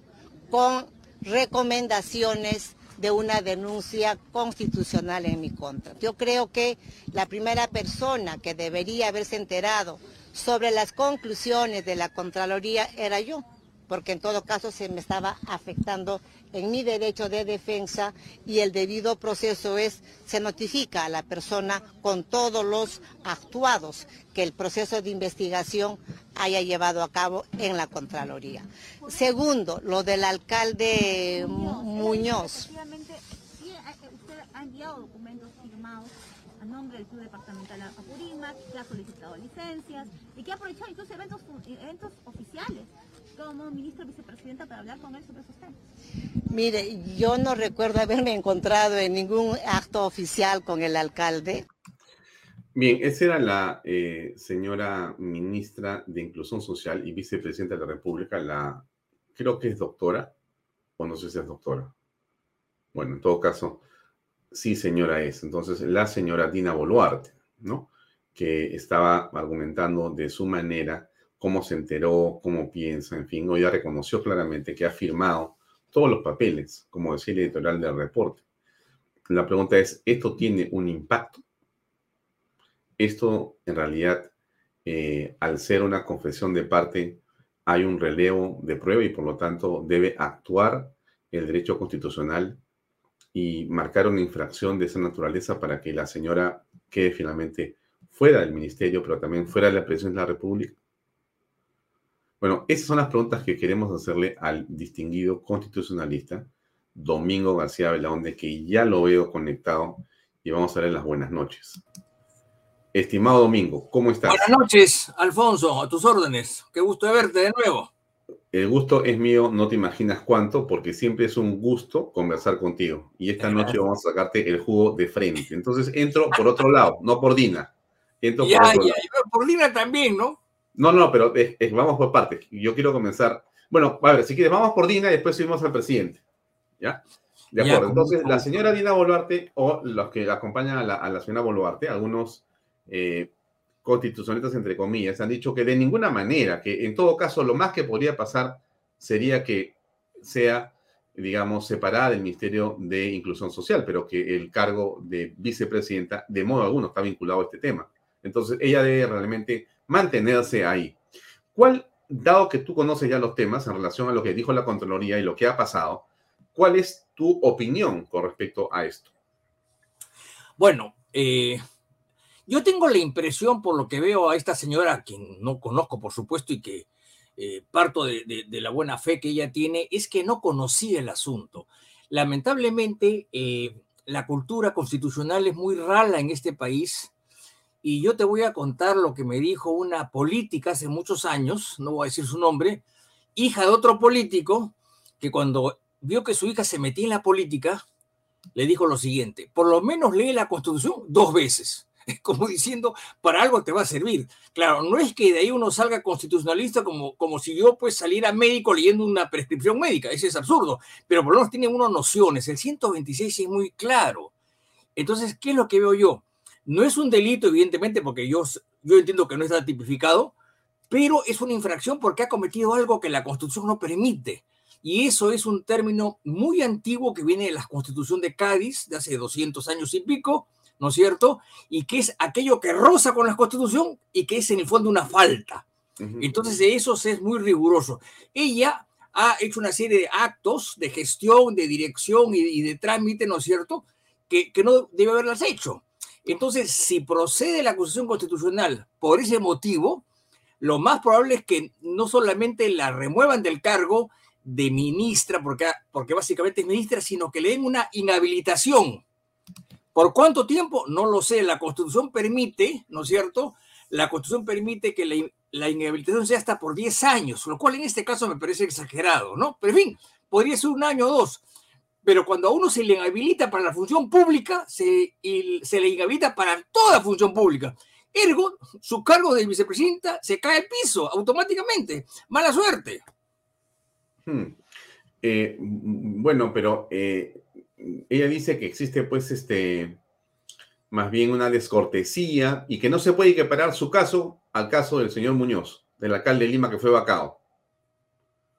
con recomendaciones de una denuncia constitucional en mi contra. Yo creo que la primera persona que debería haberse enterado sobre las conclusiones de la Contraloría era yo, porque en todo caso se me estaba afectando en mi derecho de defensa y el debido proceso es, se notifica a la persona con todos los actuados que el proceso de investigación haya llevado a cabo en la Contraloría. Segundo, lo del alcalde Muñoz. Documentos firmados a nombre del Club Departamental Apurímac, que ha solicitado licencias y que ha aprovechado incluso eventos, eventos oficiales como ministro vicepresidenta para hablar con él sobre esos temas. Mire, yo no recuerdo haberme encontrado en ningún acto oficial con el alcalde. Bien, esa era la eh, señora ministra de Inclusión Social y vicepresidenta de la República, la, creo que es doctora, o no sé si es doctora. Bueno, en todo caso, sí señora es. Entonces, la señora Dina Boluarte, ¿no? Que estaba argumentando de su manera cómo se enteró, cómo piensa, en fin, hoy ya reconoció claramente que ha firmado todos los papeles, como decía el editorial del reporte. La pregunta es, ¿esto tiene un impacto? Esto, en realidad, eh, al ser una confesión de parte, hay un relevo de prueba y por lo tanto debe actuar el derecho constitucional y marcar una infracción de esa naturaleza para que la señora quede finalmente fuera del ministerio, pero también fuera de la presidencia de la República. Bueno, esas son las preguntas que queremos hacerle al distinguido constitucionalista Domingo García Belaunde, que ya lo veo conectado y vamos a darle las buenas noches. Estimado Domingo, ¿cómo estás? Buenas noches, Alfonso, a tus órdenes. Qué gusto de verte de nuevo. El gusto es mío, no te imaginas cuánto, porque siempre es un gusto conversar contigo. Y esta noche vamos a sacarte el jugo de frente. Entonces entro por otro lado, no por Dina. Entro ya, por otro ya, lado. por Dina también, ¿no? No, no, pero es- es- vamos por partes. Yo quiero comenzar. Bueno, a ver, si quieres, vamos por Dina y después subimos al presidente. ¿Ya? De acuerdo. Entonces, la señora Dina Boluarte o los que la acompañan a la, a la señora Boluarte, algunos eh, constitucionalistas, entre comillas, han dicho que de ninguna manera, que en todo caso lo más que podría pasar sería que sea, digamos, separada del Ministerio de Inclusión Social, pero que el cargo de vicepresidenta de modo alguno está vinculado a este tema. Entonces, ella debe realmente mantenerse ahí. ¿Cuál, dado que tú conoces ya los temas en relación a lo que dijo la Contraloría y lo que ha pasado, cuál es tu opinión con respecto a esto? Bueno, eh, yo tengo la impresión, por lo que veo a esta señora, quien no conozco, por supuesto, y que eh, parto de la buena fe que ella tiene, es que no conocía el asunto. Lamentablemente, eh, la cultura constitucional es muy rala en este país. Y yo te voy a contar lo que me dijo una política hace muchos años, no voy a decir su nombre, hija de otro político, que cuando vio que su hija se metía en la política, le dijo lo siguiente, por lo menos lee la constitución dos veces, como diciendo, para algo te va a servir. Claro, no es que de ahí uno salga constitucionalista como, como si yo pues saliera médico leyendo una prescripción médica, ese es absurdo, pero por lo menos tiene unas nociones, el 126 es muy claro. Entonces, ¿qué es lo que veo yo? No es un delito, evidentemente, porque yo, yo entiendo que no está tipificado, pero es una infracción porque ha cometido algo que la Constitución no permite. Y eso es un término muy antiguo que viene de la Constitución de Cádiz, de hace 200 años y pico, ¿no es cierto? Y que es aquello que roza con la Constitución y que es en el fondo una falta. Entonces, de eso es muy riguroso. Ella ha hecho una serie de actos de gestión, de dirección y, de trámite, ¿no es cierto?, que, que no debe haberlas hecho. Entonces, si procede la acusación constitucional por ese motivo, lo más probable es que no solamente la remuevan del cargo de ministra, porque, básicamente es ministra, sino que le den una inhabilitación. ¿Por cuánto tiempo? No lo sé. La Constitución permite, ¿no es cierto? La Constitución permite que la, la inhabilitación sea hasta por 10 años, lo cual en este caso me parece exagerado, ¿no? Pero en fin, podría ser un año o dos. Pero cuando a uno se le inhabilita para la función pública, se, se le inhabilita para toda función pública. Ergo, su cargo de vicepresidenta se cae al piso automáticamente. Mala suerte. Hmm. Eh, bueno, pero eh, ella dice que existe pues este más bien una descortesía y que no se puede equiparar su caso al caso del señor Muñoz, del alcalde de Lima que fue vacado.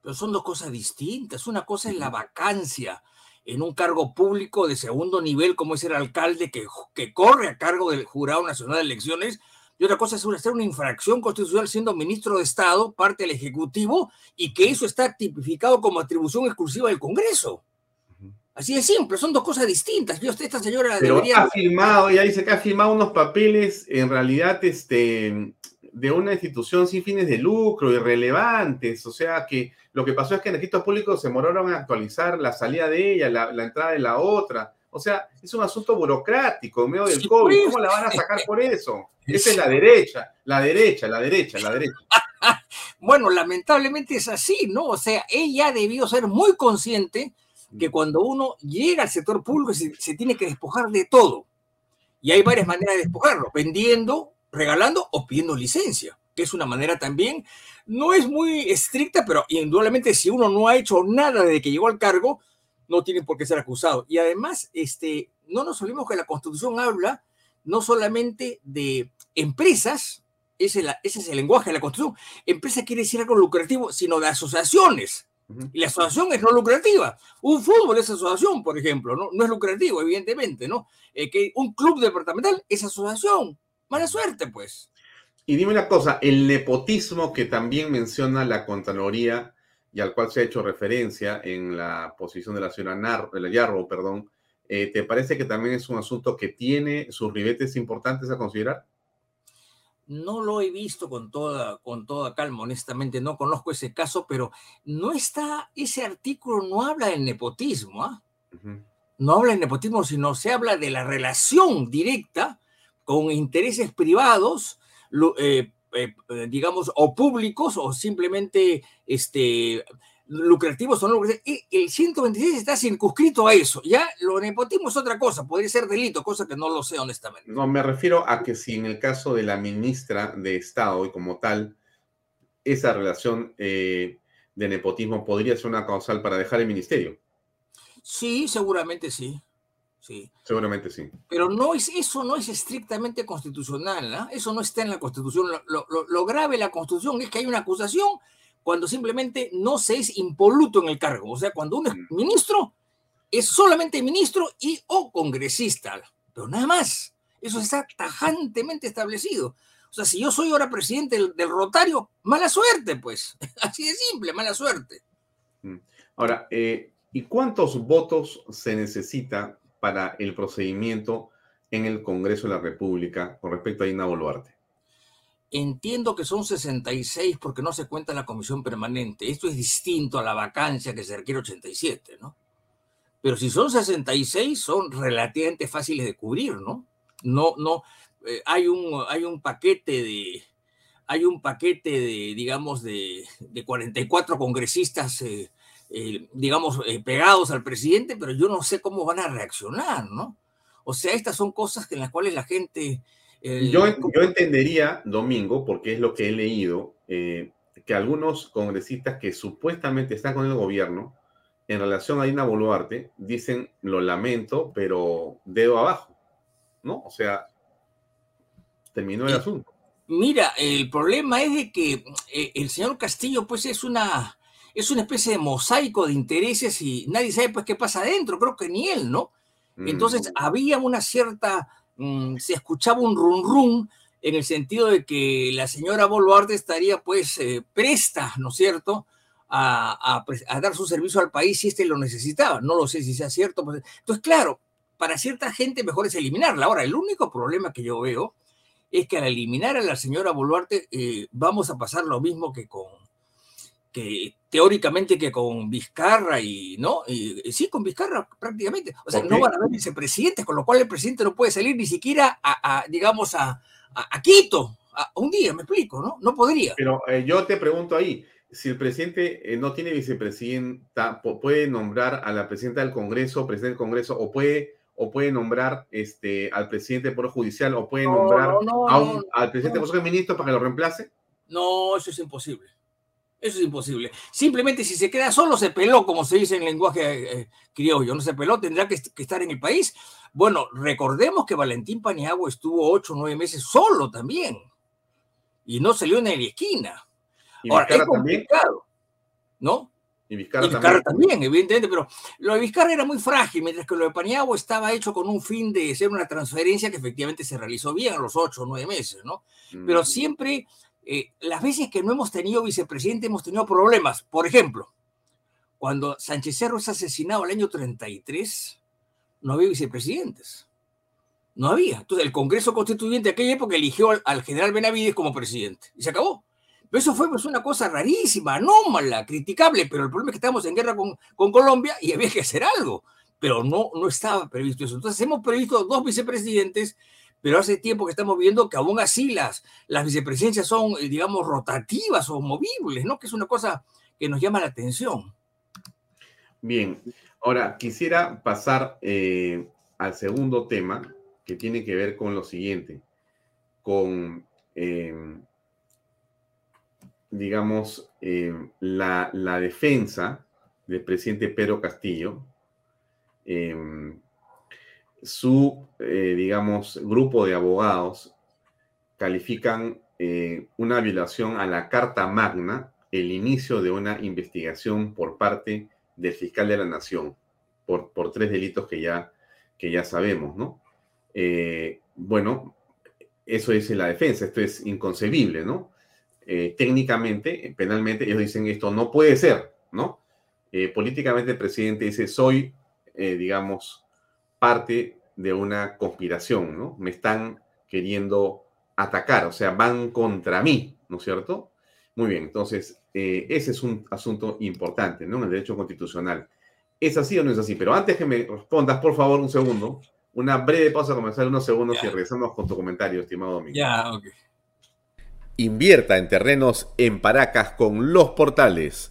Pero son dos cosas distintas. Una cosa es la vacancia en un cargo público de segundo nivel, como es el alcalde que, que corre a cargo del Jurado Nacional de Elecciones, y otra cosa es hacer una infracción constitucional siendo ministro de Estado, parte del Ejecutivo, y que eso está tipificado como atribución exclusiva del Congreso. Así de simple, son dos cosas distintas. Yo, esta señora Pero debería... ha firmado, ella dice que ha firmado unos papeles en realidad este, de una institución sin fines de lucro, irrelevantes. O sea que lo que pasó es que en registros públicos se demoraron en actualizar la salida de ella, la, entrada de la otra. O sea, es un asunto burocrático en medio del COVID. Pues. ¿Cómo la van a sacar por eso? Esa es la derecha, la derecha, la derecha, la derecha. bueno, lamentablemente es así, ¿no? O sea, ella debió ser muy consciente que cuando uno llega al sector público se, se, tiene que despojar de todo. Y hay varias maneras de despojarlo, vendiendo, regalando o pidiendo licencia, que es una manera también, no es muy estricta, pero indudablemente si uno no ha hecho nada desde que llegó al cargo, no tiene por qué ser acusado. Y además, este, no nos olvidemos que la Constitución habla no solamente de empresas, ese, ese es el lenguaje de la Constitución, empresa quiere decir algo lucrativo, sino de asociaciones y la asociación es no lucrativa. Un fútbol es asociación, por ejemplo, no, no es lucrativo, evidentemente, ¿no? Eh, que un club departamental es asociación. Mala suerte, pues. Y dime una cosa, el nepotismo que también menciona la Contraloría y al cual se ha hecho referencia en la posición de la señora Nar, de la Yarro, perdón, eh, ¿te parece que también es un asunto que tiene sus ribetes importantes a considerar? no lo he visto con toda, con toda calma, honestamente, no conozco ese caso, pero no está, ese artículo no habla del nepotismo, ¿ah? no habla del nepotismo, sino se habla de la relación directa con intereses privados, eh, eh, digamos, o públicos, o simplemente este, lucrativos o no lucrativos. el 126 está circunscrito a eso. Ya lo nepotismo es otra cosa, podría ser delito, cosa que no lo sé honestamente. No, me refiero a que si en el caso de la ministra de Estado y como tal, esa relación eh, de nepotismo podría ser una causal para dejar el ministerio. Sí, seguramente sí. Sí. Seguramente sí. Pero no es, eso no es estrictamente constitucional, ¿ah? eso no está en la Constitución. Lo, lo grave de la Constitución es que hay una acusación cuando simplemente no se es impoluto en el cargo. O sea, cuando uno es mm. ministro, es solamente ministro y o congresista, pero nada más. Eso está tajantemente establecido. O sea, si yo soy ahora presidente del, Rotario, mala suerte, pues. Así de simple, mala suerte. Mm. Ahora, eh, ¿y cuántos votos se necesita para el procedimiento en el Congreso de la República con respecto a Ina Boluarte? Entiendo que son 66 porque no se cuenta la comisión permanente. Esto es distinto a la vacancia que se requiere 87, ¿no? Pero si son 66, son relativamente fáciles de cubrir, ¿no? No, no, eh, hay, un, hay un paquete de, hay un paquete de, digamos, de, de 44 congresistas, eh, eh, digamos, pegados al presidente, pero yo no sé cómo van a reaccionar, ¿no? O sea, estas son cosas en las cuales la gente yo, yo, entendería, Domingo, porque es lo que he leído, eh, que algunos congresistas que supuestamente están con el gobierno, en relación a Dina Boluarte, dicen, lo lamento, pero dedo abajo, ¿no? O sea, terminó el asunto. Mira, el problema es de que eh, el señor Castillo, pues, es una, es una especie de mosaico de intereses y nadie sabe, pues, qué pasa adentro. Creo que ni él, ¿no? Entonces, Mm. había una cierta, mm, se escuchaba un rum rum en el sentido de que la señora Boluarte estaría, pues, eh, presta, ¿no es cierto?, a, a pres- a dar su servicio al país si éste lo necesitaba. No lo sé si sea cierto. pues. Entonces, claro, para cierta gente mejor es eliminarla. Ahora, el único problema que yo veo es que al eliminar a la señora Boluarte eh, vamos a pasar lo mismo que con que teóricamente que con Vizcarra y no y, sí con Vizcarra prácticamente o sea no van a haber vicepresidentes con lo cual el presidente no puede salir ni siquiera a, a, digamos a, a, a Quito a un día me explico no no podría Pero eh, yo te pregunto ahí, si el presidente eh, no tiene vicepresidenta, puede nombrar a la presidenta del Congreso, presidente del Congreso, o puede, o puede nombrar este, al presidente del Poder Judicial, o puede No, nombrar no, no, a un- al presidente del. Consejo de Ministros para que lo reemplace. No, eso es imposible. Eso es imposible. Simplemente si se queda solo, se peló, como se dice en lenguaje eh, criollo. No se peló, tendrá que, est- que estar en el país. Bueno, recordemos que Valentín Paniagua estuvo ocho o nueve meses solo también. Y no salió ni en la esquina. Y Ahora, es Vizcarra también. complicado, ¿no? Y Vizcarra, Y Vizcarra también. también, evidentemente, pero lo de Vizcarra era muy frágil, mientras que lo de Paniagua estaba hecho con un fin de ser una transferencia que efectivamente se realizó bien a los ocho o nueve meses, ¿no? Pero siempre, eh, las veces que no hemos tenido vicepresidente, hemos tenido problemas. Por ejemplo, cuando Sánchez Cerro es asesinado el año 33, no había vicepresidentes. No había. Entonces, el Congreso Constituyente de aquella época eligió al, al general Benavides como presidente y se acabó. Pero eso fue pues, una cosa rarísima, anómala, criticable, pero el problema es que estábamos en guerra con, con Colombia y había que hacer algo, pero no, no estaba previsto eso. Entonces hemos previsto dos vicepresidentes, pero hace tiempo que estamos viendo que aún así las, vicepresidencias son, eh, digamos, rotativas o movibles, ¿no? Que es una cosa que nos llama la atención. Bien, ahora quisiera pasar eh, al segundo tema que tiene que ver con lo siguiente, con, eh, digamos, eh, la, la defensa del presidente Pedro Castillo. Su, eh, digamos, grupo de abogados califican eh, una violación a la Carta Magna, el inicio de una investigación por parte del fiscal de la Nación por, por tres delitos que ya, que ya sabemos, ¿no? Eh, bueno, eso dice la defensa, esto es inconcebible, ¿no? Técnicamente, penalmente, ellos dicen esto no puede ser, ¿no? Políticamente el presidente dice, soy, digamos, parte de una conspiración, ¿no? Me están queriendo atacar, o sea, van contra mí, ¿no es cierto? Muy bien, entonces, eh, ese es un asunto importante, ¿no? En el derecho constitucional. ¿Es así o no es así? Pero antes que me respondas, por favor, un segundo, una breve pausa comercial, unos segundos y regresamos con tu comentario, estimado Domingo. Ya, ok. Invierta en terrenos en Paracas con los portales,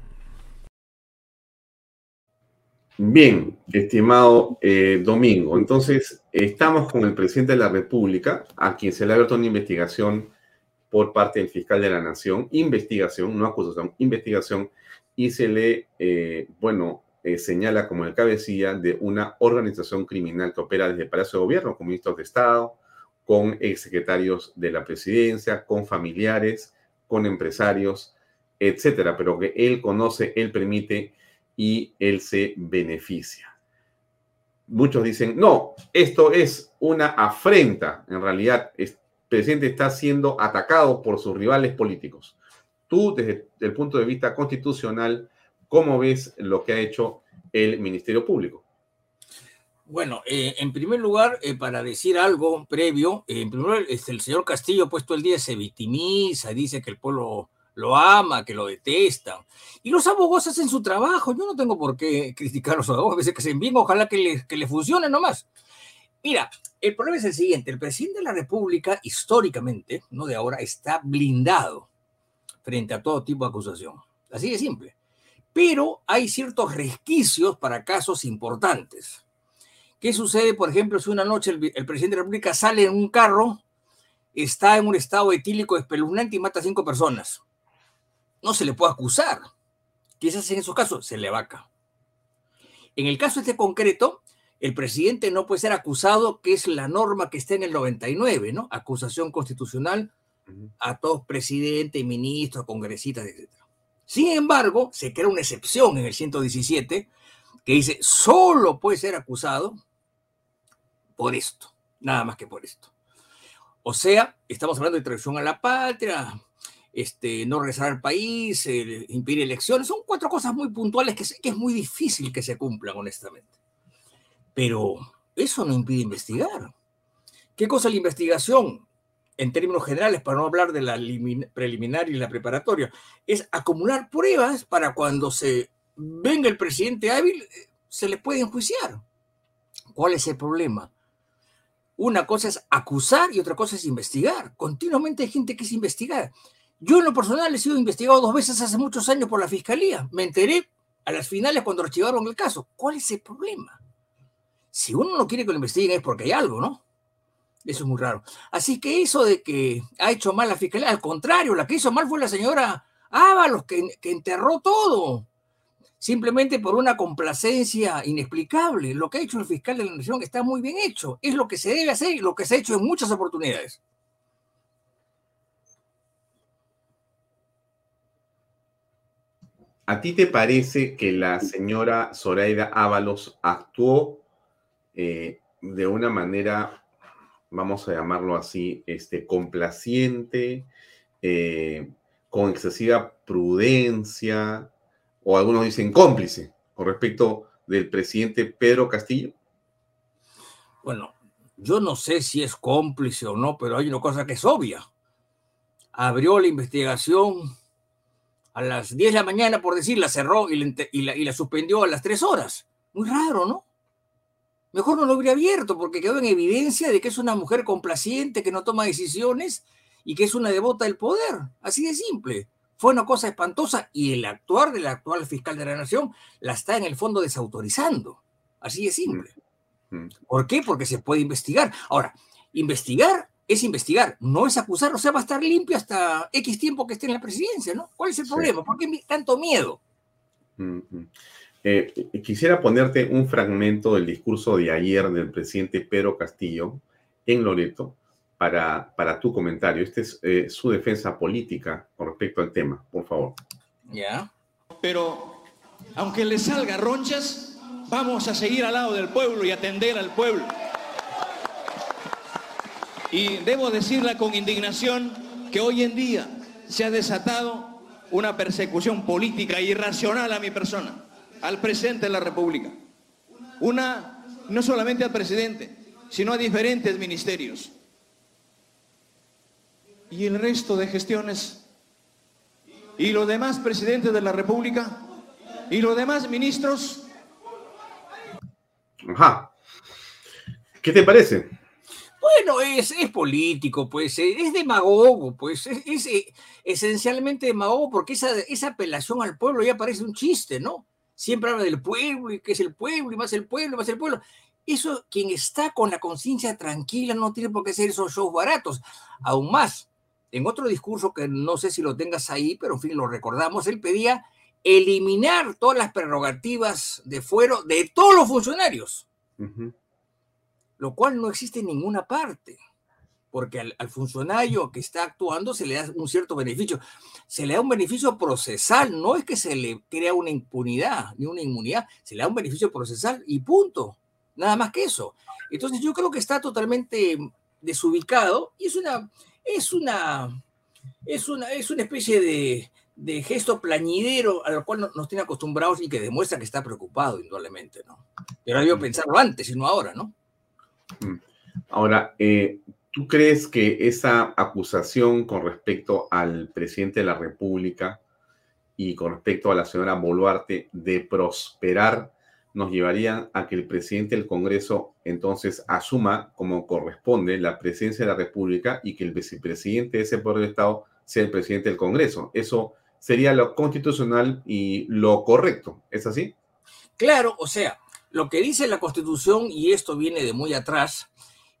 Bien, estimado eh, Domingo, entonces estamos con el presidente de la República, a quien se le ha abierto una investigación por parte del fiscal de la Nación, investigación, no acusación, investigación, y se le, eh, bueno, eh, señala como el cabecilla de una organización criminal que opera desde el Palacio de Gobierno, con ministros de Estado, con exsecretarios de la presidencia, con familiares, con empresarios, etcétera, pero que él conoce, él permite y él se beneficia. Muchos dicen, no, esto es una afrenta. En realidad, el presidente está siendo atacado por sus rivales políticos. Tú, desde el punto de vista constitucional, ¿cómo ves lo que ha hecho el Ministerio Público? Bueno, eh, en primer lugar, eh, para decir algo previo, eh, en primer lugar, este, el señor Castillo, puesto el día, se victimiza, dice que el pueblo lo ama, que lo detestan. Y los abogados hacen su trabajo. Yo no tengo por qué criticar a los abogados, a veces que se bien, ojalá que le, que le funcione nomás. Mira, el problema es el siguiente: el presidente de la República, históricamente, no de ahora, está blindado frente a todo tipo de acusación. Así de simple. Pero hay ciertos resquicios para casos importantes. ¿Qué sucede, por ejemplo, si una noche el, el presidente de la República sale en un carro, está en un estado etílico espeluznante y mata a cinco personas? No se le puede acusar. ¿Qué se hace en esos casos? Se le vaca. En el caso este concreto, el presidente no puede ser acusado, que es la norma que está en el 99, ¿no? Acusación constitucional a todos presidentes, ministros, congresistas, etc. Sin embargo, se crea una excepción en el 117 que dice, solo puede ser acusado por esto, nada más que por esto. O sea, estamos hablando de traición a la patria, este, no regresar al país, impedir elecciones. Son cuatro cosas muy puntuales que sé que es muy difícil que se cumplan, honestamente. Pero eso no impide investigar. ¿Qué cosa es la investigación? En términos generales, para no hablar de la preliminar y la preparatoria, es acumular pruebas para cuando se venga el presidente hábil, eh, se le puede enjuiciar. ¿Cuál es el problema? Una cosa es acusar y otra cosa es investigar. Continuamente hay gente que es investigar. Yo en lo personal he sido investigado dos veces hace muchos años por la fiscalía. Me enteré a las finales cuando archivaron el caso. ¿Cuál es el problema? Si uno no quiere que lo investiguen es porque hay algo, ¿no? Eso es muy raro. Así que eso de que ha hecho mal la fiscalía, al contrario, la que hizo mal fue la señora Ábalos, que, que enterró todo, simplemente por una complacencia inexplicable. Lo que ha hecho el fiscal de la Nación está muy bien hecho. Es lo que se debe hacer y lo que se ha hecho en muchas oportunidades. ¿A ti te parece que la señora Zoraida Ábalos actuó eh, de una manera, vamos a llamarlo así, este, complaciente, eh, con excesiva prudencia, o algunos dicen cómplice, con respecto del presidente Pedro Castillo? Bueno, yo no sé si es cómplice o no, pero hay una cosa que es obvia. Abrió la investigación a las 10 de la mañana, por decir, la cerró y la, suspendió a las 3 horas. Muy raro, ¿no? Mejor no lo hubiera abierto porque quedó en evidencia de que es una mujer complaciente, que no toma decisiones y que es una devota del poder. Así de simple. Fue una cosa espantosa y el actuar del actual fiscal de la nación la está en el fondo desautorizando. Así de simple. Mm, mm. ¿Por qué? Porque se puede investigar. Ahora, investigar es investigar, no es acusar, o sea, va a estar limpio hasta X tiempo que esté en la presidencia, ¿no? ¿Cuál es el problema? ¿Por qué tanto miedo? Eh, quisiera ponerte un fragmento del discurso de ayer del presidente Pedro Castillo en Loreto para, para tu comentario. Esta es eh, su defensa política con respecto al tema, por favor. Ya. Pero aunque le salga ronchas, vamos a seguir al lado del pueblo y atender al pueblo. Y debo decirla con indignación que hoy en día se ha desatado una persecución política irracional a mi persona, al presidente de la República. Una, no solamente al presidente, sino a diferentes ministerios. Y el resto de gestiones. Y los demás presidentes de la República. Y los demás ministros. Ajá. ¿Qué te parece? Bueno, es, es político, pues, eh, es demagogo, pues, es, eh, esencialmente demagogo porque esa, esa apelación al pueblo ya parece un chiste, ¿no? Siempre habla del pueblo y que es el pueblo y más el pueblo y más el pueblo. Eso, quien está con la conciencia tranquila no tiene por qué ser esos shows baratos. Aún más, en otro discurso que no sé si lo tengas ahí, pero en fin, lo recordamos, él pedía eliminar todas las prerrogativas de fuero de todos los funcionarios, lo cual no existe en ninguna parte, porque al, al, funcionario que está actuando se le da un cierto beneficio, se le da un beneficio procesal, no es que se le crea una impunidad ni una inmunidad, se le da un beneficio procesal y punto, nada más que eso. Entonces yo creo que está totalmente desubicado y es una, es una, es una, es una especie de, de gesto plañidero a lo cual nos tiene acostumbrados y que demuestra que está preocupado, indudablemente, ¿no? Pero debió pensarlo antes y no ahora, ¿no? Mm. Ahora, eh, ¿tú crees que esa acusación con respecto al presidente de la República y con respecto a la señora Boluarte de prosperar nos llevarían a que el presidente del Congreso entonces asuma como corresponde la presidencia de la República y que el vicepresidente de ese poder de Estado sea el presidente del Congreso. Eso sería lo constitucional y lo correcto. ¿Es así? Claro, o sea, lo que dice la Constitución, y esto viene de muy atrás,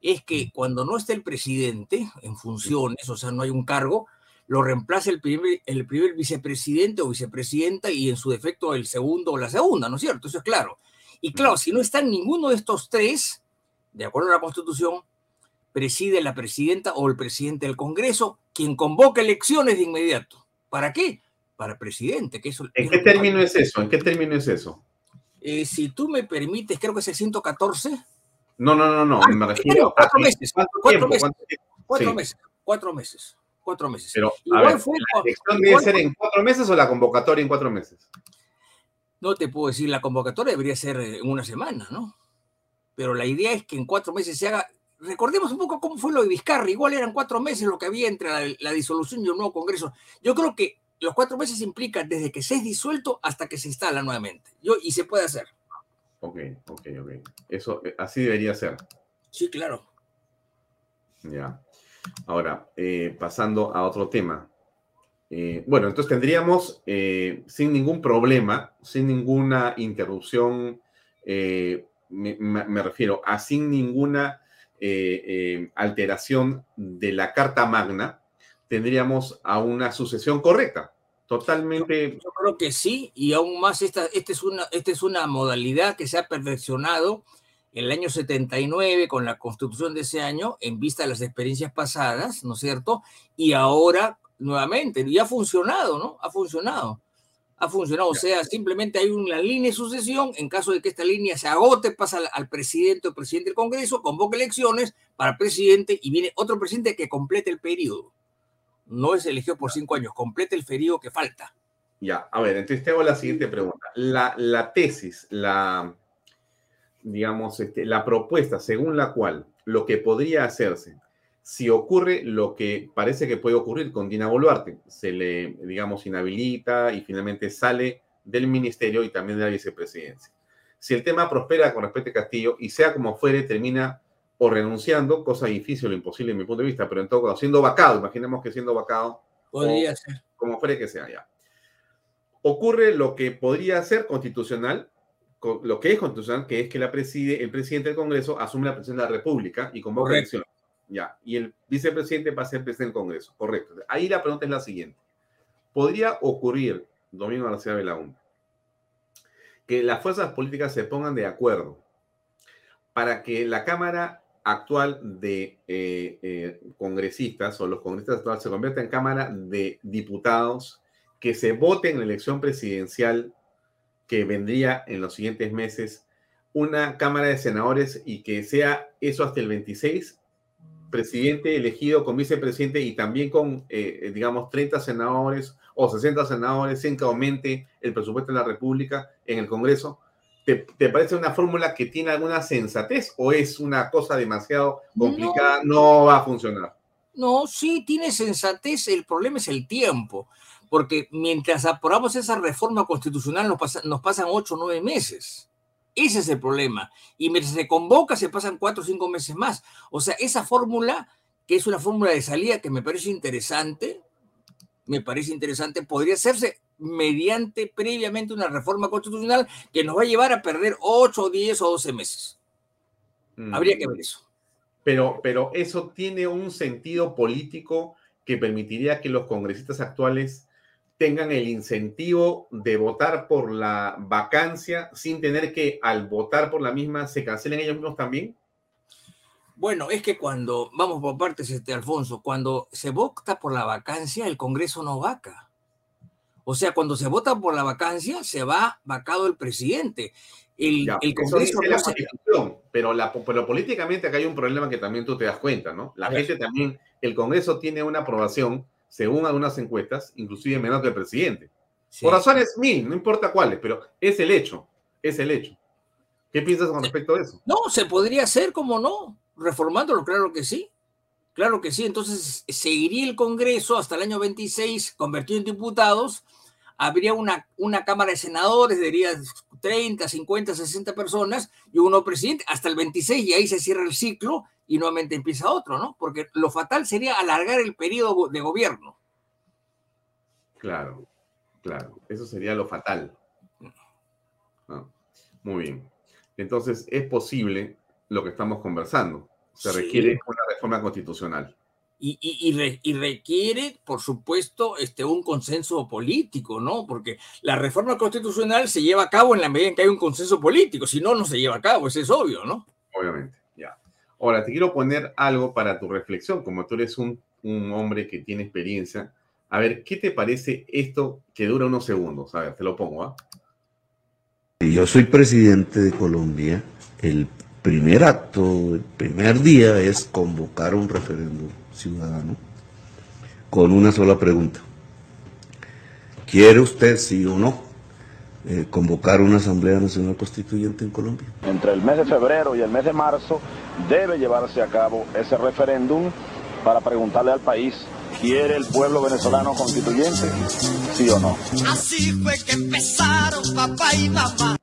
es que cuando no esté el presidente en funciones, o sea, no hay un cargo, lo reemplaza el primer, el primer vicepresidente o vicepresidenta y en su defecto el segundo o la segunda, ¿no es cierto? Eso es claro. Y claro, si no está ninguno de estos tres, de acuerdo a la Constitución, preside la presidenta o el presidente del Congreso, quien convoca elecciones de inmediato. ¿Para qué? Para presidente. Que eso, ¿En qué término es eso? ¿En qué término es eso? Eh, si tú me permites, creo que es el 114. No, no, no, no. Ah, me refiero cuatro a meses. ¿cuánto Cuatro meses. Cuatro Sí. meses. Cuatro meses. Cuatro meses. Pero, a Igual ver, fue ¿la elección debe ser en cuatro meses o la convocatoria en cuatro meses? No te puedo decir, la convocatoria debería ser eh, en una semana, ¿no? Pero la idea es que en cuatro meses se haga. Recordemos un poco cómo fue lo de Vizcarra. Igual eran cuatro meses lo que había entre la, la disolución y un nuevo Congreso. Yo creo que los cuatro meses implican desde que se es disuelto hasta que se instala nuevamente. Yo, y se puede hacer. Ok, ok, ok. Eso, eh, así debería ser. Sí, claro. Ya. Ahora, eh, pasando a otro tema. Eh, bueno, entonces tendríamos eh, sin ningún problema, sin ninguna interrupción, me, me- refiero a sin ninguna alteración de la Carta Magna, tendríamos a una sucesión correcta, totalmente Yo creo que sí, y aún más, esta, esta, es una, esta es una modalidad que se ha perfeccionado en el año 79 con la constitución de ese año, en vista de las experiencias pasadas, ¿no es cierto? Y ahora, nuevamente, y ha funcionado, ¿no? Ha funcionado. Ha funcionado, o sea, simplemente hay una línea de sucesión, en caso de que esta línea se agote, pasa al, al presidente o presidente del Congreso, convoca elecciones para presidente y viene otro presidente que complete el periodo. No es elegido por cinco años, complete el periodo que falta. Ya, a ver, entonces te hago la siguiente pregunta. La, la tesis, la, digamos, este, la propuesta según la cual lo que podría hacerse, si ocurre lo que parece que puede ocurrir con Dina Boluarte, se le, digamos, inhabilita y finalmente sale del ministerio y también de la vicepresidencia. Si el tema prospera con respecto a Castillo y sea como fuere, termina o renunciando, cosa difícil o imposible en mi punto de vista, pero en todo caso, siendo vacado, imaginemos que siendo vacado, Podría o- ser. como fuere que sea ya. Ocurre lo que podría ser constitucional, co- lo que es constitucional, que es que la preside, el presidente del Congreso asume la presidencia de la República y convoca elecciones. Ya, y el vicepresidente va a ser presidente del Congreso, correcto. Ahí la pregunta es la siguiente. ¿Podría ocurrir, Domingo García Belaúnde, que las fuerzas políticas se pongan de acuerdo para que la Cámara actual de eh, eh, congresistas o los congresistas actuales se convierta en Cámara de Diputados que se vote en la elección presidencial que vendría en los siguientes meses, una Cámara de Senadores y que sea eso hasta el 26, presidente elegido con vicepresidente y también con, eh, digamos, 30 senadores o 60 senadores sin que aumente el presupuesto de la República en el Congreso. ¿Te, te parece una fórmula que tiene alguna sensatez o es una cosa demasiado complicada? No, va a funcionar. No, sí, tiene sensatez, el problema es el tiempo, porque mientras aprobamos esa reforma constitucional nos, pasa- nos pasan ocho o nueve meses. Ese es el problema. Y mientras se convoca se pasan cuatro o cinco meses más. O sea, esa fórmula, que es una fórmula de salida que me parece interesante, me parece interesante, podría hacerse mediante previamente una reforma constitucional que nos va a llevar a perder 8, 10 o 12 meses. Habría que ver eso. Pero, pero eso tiene un sentido político que permitiría que los congresistas actuales tengan el incentivo de votar por la vacancia sin tener que al votar por la misma se cancelen ellos mismos también? Bueno, es que cuando, vamos por partes, este Alfonso, cuando se vota por la vacancia, el Congreso no vaca. O sea, cuando se vota por la vacancia, se va vacado el presidente. El, Ya, el eso Congreso la no se- Constitución, pero, la, pero políticamente acá hay un problema que también tú te das cuenta, ¿no? La gente también, el Congreso tiene una aprobación, según algunas encuestas, inclusive menor que el presidente. Por razones mil, no importa cuáles, pero es el hecho, es el hecho. ¿Qué piensas con respecto a eso? No, se podría hacer, como no, reformándolo, claro que sí. Claro que sí, entonces seguiría el Congreso hasta el año 26, convertido en diputados, habría una, una Cámara de Senadores, diría 30, 50, 60 personas, y uno presidente hasta el 26, y ahí se cierra el ciclo y nuevamente empieza otro, ¿no? Porque lo fatal sería alargar el periodo de gobierno. Claro, claro, eso sería lo fatal. Ah, Muy bien. Entonces, es posible lo que estamos conversando. Se Sí. requiere una reforma constitucional. Y, y- y re- y requiere, por supuesto, este, un consenso político, ¿no? Porque la reforma constitucional se lleva a cabo en la medida en que hay un consenso político, si no, no se lleva a cabo, eso es obvio, ¿no? Obviamente, ya. Ahora, te quiero poner algo para tu reflexión, como tú eres un, un hombre que tiene experiencia. A ver, ¿qué te parece esto que dura unos segundos? A ver, te lo pongo, ¿ah? Yo soy presidente de Colombia, el primer acto, el primer día es convocar un referéndum ciudadano con una sola pregunta. ¿Quiere usted, sí o no, eh, convocar una Asamblea Nacional Constituyente en Colombia? Entre el mes de febrero y el mes de marzo debe llevarse a cabo ese referéndum para preguntarle al país, ¿quiere el pueblo venezolano constituyente? ¿Sí o no? Así fue que empezaron papá y mamá.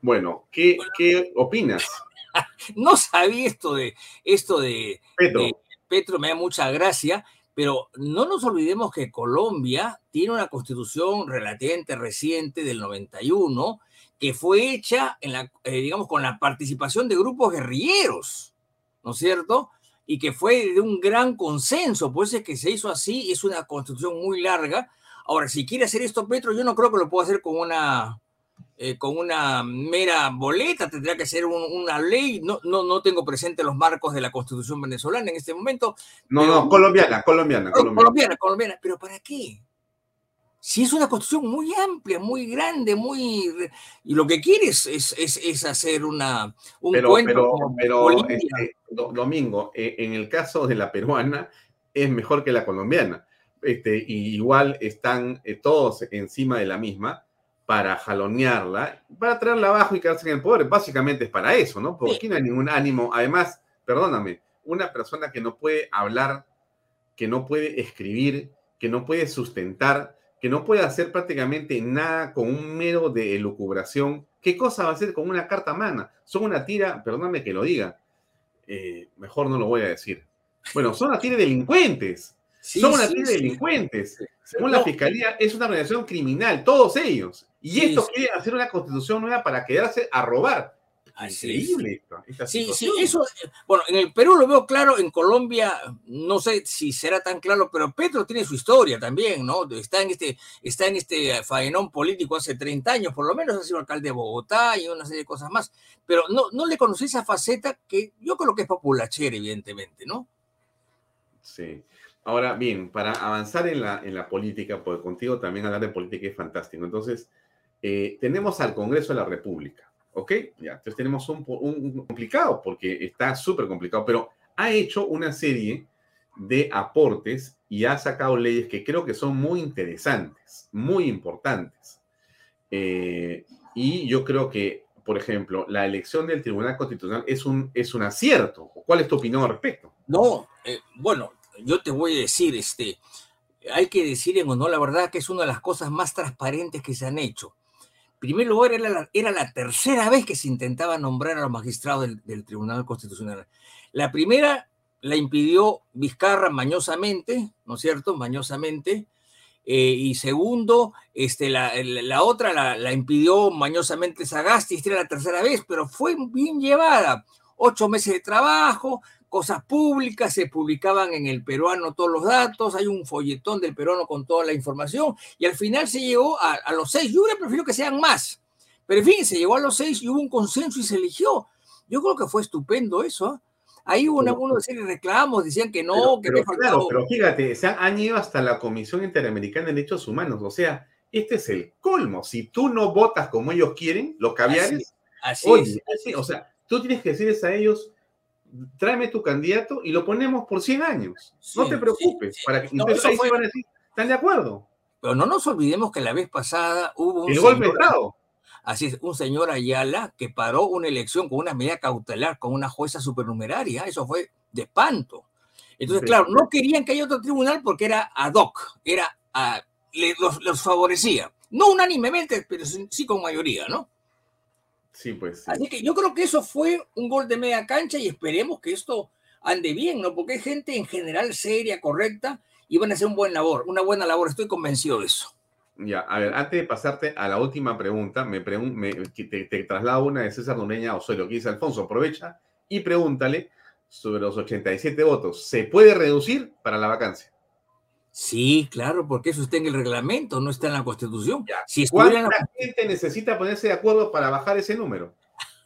Bueno, ¿qué, qué opinas? No sabía esto de esto de Petro. de Petro, me da mucha gracia, pero no nos olvidemos que Colombia tiene una constitución relativamente reciente del 91 que fue hecha eh, digamos, con la participación de grupos guerrilleros, ¿no es cierto? Y que fue de un gran consenso, pues es que se hizo así, es una constitución muy larga. Ahora, si quiere hacer esto Petro, yo no creo que lo pueda hacer con una, eh, con una mera boleta, tendría que ser un- una ley. No, no, no tengo presente los marcos de la constitución venezolana en este momento. No, pero- no, colombiana, colombiana, Oh, colombiana. colombiana, colombiana. ¿Pero para qué? Si es una constitución muy amplia, muy grande, muy... Y lo que quiere es, es, es- hacer una, un Pero, cuento pero, pero este, Do- Domingo, eh, en el caso de la peruana es mejor que la colombiana. Este, y igual están eh, todos encima de la misma para jalonearla, para traerla abajo y quedarse en el poder. Básicamente es para eso, ¿no? Porque aquí no hay ningún ánimo. Además, perdóname, una persona que no puede hablar, que no puede escribir, que no puede sustentar, que no puede hacer prácticamente nada con un mero de elucubración, ¿qué cosa va a hacer con una carta mana? Son una tira, perdóname que lo diga, eh, mejor no lo voy a decir. Bueno, son una tira de delincuentes. Sí, son una sí, tira de sí. delincuentes. Según la fiscalía, es una organización criminal, todos ellos. Y Sí, esto sí. quiere hacer una constitución nueva para quedarse a robar. Así Increíble esto. esta Sí, sí, eso, bueno, en el Perú lo veo claro, en Colombia no sé si será tan claro, pero Petro tiene su historia también, ¿no? Está en este, está en este faenón político hace 30 años, por lo menos ha sido alcalde de Bogotá y una serie de cosas más, pero no, no le conocí esa faceta que yo creo que es populachera, evidentemente, ¿no? Sí. Ahora, bien, para avanzar en la, en la política, porque contigo también hablar de política es fantástico. Entonces, eh, tenemos al Congreso de la República, ¿ok? Ya, entonces tenemos un, un complicado, porque está súper complicado, pero ha hecho una serie de aportes y ha sacado leyes que creo que son muy interesantes, muy importantes. Eh, y yo creo que, por ejemplo, la elección del Tribunal Constitucional es un, es un acierto. ¿Cuál es tu opinión al respecto? No, eh, bueno, yo te voy a decir, este, hay que decir en honor la verdad que es una de las cosas más transparentes que se han hecho. En primer lugar, era la, era la tercera vez que se intentaba nombrar a los magistrados del, Tribunal Constitucional. La primera la impidió Vizcarra mañosamente, ¿no es cierto? Mañosamente. Eh, y segundo, este, la, la- la otra la, la impidió mañosamente Sagasti, esta era la tercera vez, pero fue bien llevada. Ocho meses de trabajo, cosas públicas, se publicaban en el peruano todos los datos, hay un folletón del peruano con toda la información y al final se llegó a, a los seis. Yo hubiera preferido que sean más, pero en fin, se llegó a los seis y hubo un consenso y se eligió. Yo creo que fue estupendo eso. ¿ah? Ahí hubo una, de serie reclamos, decían que no, Pero, que pero claro, pero fíjate, se han, han ido hasta la Comisión Interamericana de Derechos Humanos. O sea, este es el colmo. Si tú no votas como ellos quieren, los caviares, Así oye, es. así, o sea, tú tienes que decirles a ellos, tráeme tu candidato y lo ponemos por 100 años. no te preocupes. para que, No, entonces ahí fue- van a decir, ¿están de acuerdo? Pero no nos olvidemos que la vez pasada hubo un El golpe de señor- Estado. Así es, un señor Ayala que paró una elección con una medida cautelar con una jueza supernumeraria. Eso fue de espanto. Entonces, claro, no querían que haya otro tribunal porque era ad hoc, era ah, le- los, los favorecía. No unánimemente, pero sí con mayoría, ¿no? Sí, pues. sí. Así que yo creo que eso fue un gol de media cancha y esperemos que esto ande bien, ¿no? Porque hay gente en general seria, correcta, y van a hacer un buen labor, una buena labor, estoy convencido de eso. Ya, a ver, antes de pasarte a la última pregunta, me, pregun- me- te, te traslado una de César Nureña Osorio, que dice Alfonso, aprovecha y pregúntale sobre los 87 votos. ¿Se puede reducir para la vacancia? Sí, claro, porque eso está en el reglamento, no está en la constitución. Si la ¿Cuánta gente necesita ponerse de acuerdo para bajar ese número?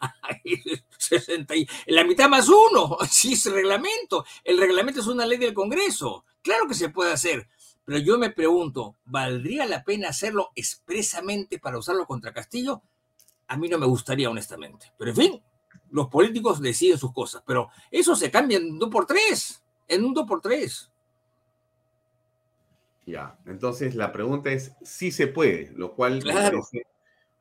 60 y- la mitad más uno, sí es reglamento. El reglamento es una ley del Congreso. Claro que se puede hacer, pero yo me pregunto, ¿valdría la pena hacerlo expresamente para usarlo contra Castillo? A mí no me gustaría, honestamente. Pero en fin, los políticos deciden sus cosas, pero eso se cambia en un 2 por 3 en un 2 por 3 Ya, entonces la pregunta es si se puede, lo cual me Claro. parece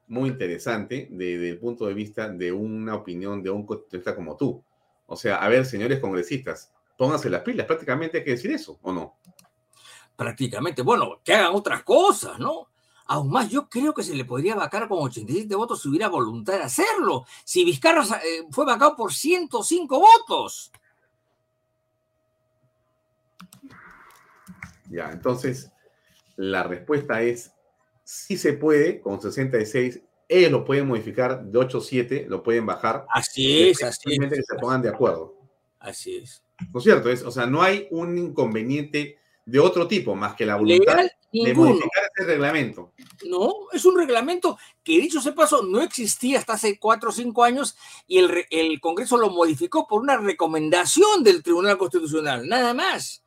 muy interesante desde el punto de vista de una opinión de un constitucionalista como tú. O sea, a ver, señores congresistas, pónganse las pilas, prácticamente hay que decir eso, ¿o no? prácticamente. Bueno, que hagan otras cosas, ¿no? Aún más, yo creo que se le podría vacar con 87 votos si hubiera voluntad de hacerlo. Si Vizcarra eh, fue vacado por 105 votos. Ya, entonces la respuesta es si se puede, con 66, ellos lo pueden modificar de 8 a 7, lo pueden bajar. Así es, así Simplemente que se pongan de acuerdo. Así es. ¿No es cierto? Es, o sea, no hay un inconveniente de otro tipo más que la voluntad Legal, de modificar ese reglamento. No, es un reglamento que, dicho se pasó, no existía hasta hace cuatro o cinco años y el, el Congreso lo modificó por una recomendación del Tribunal Constitucional, nada más.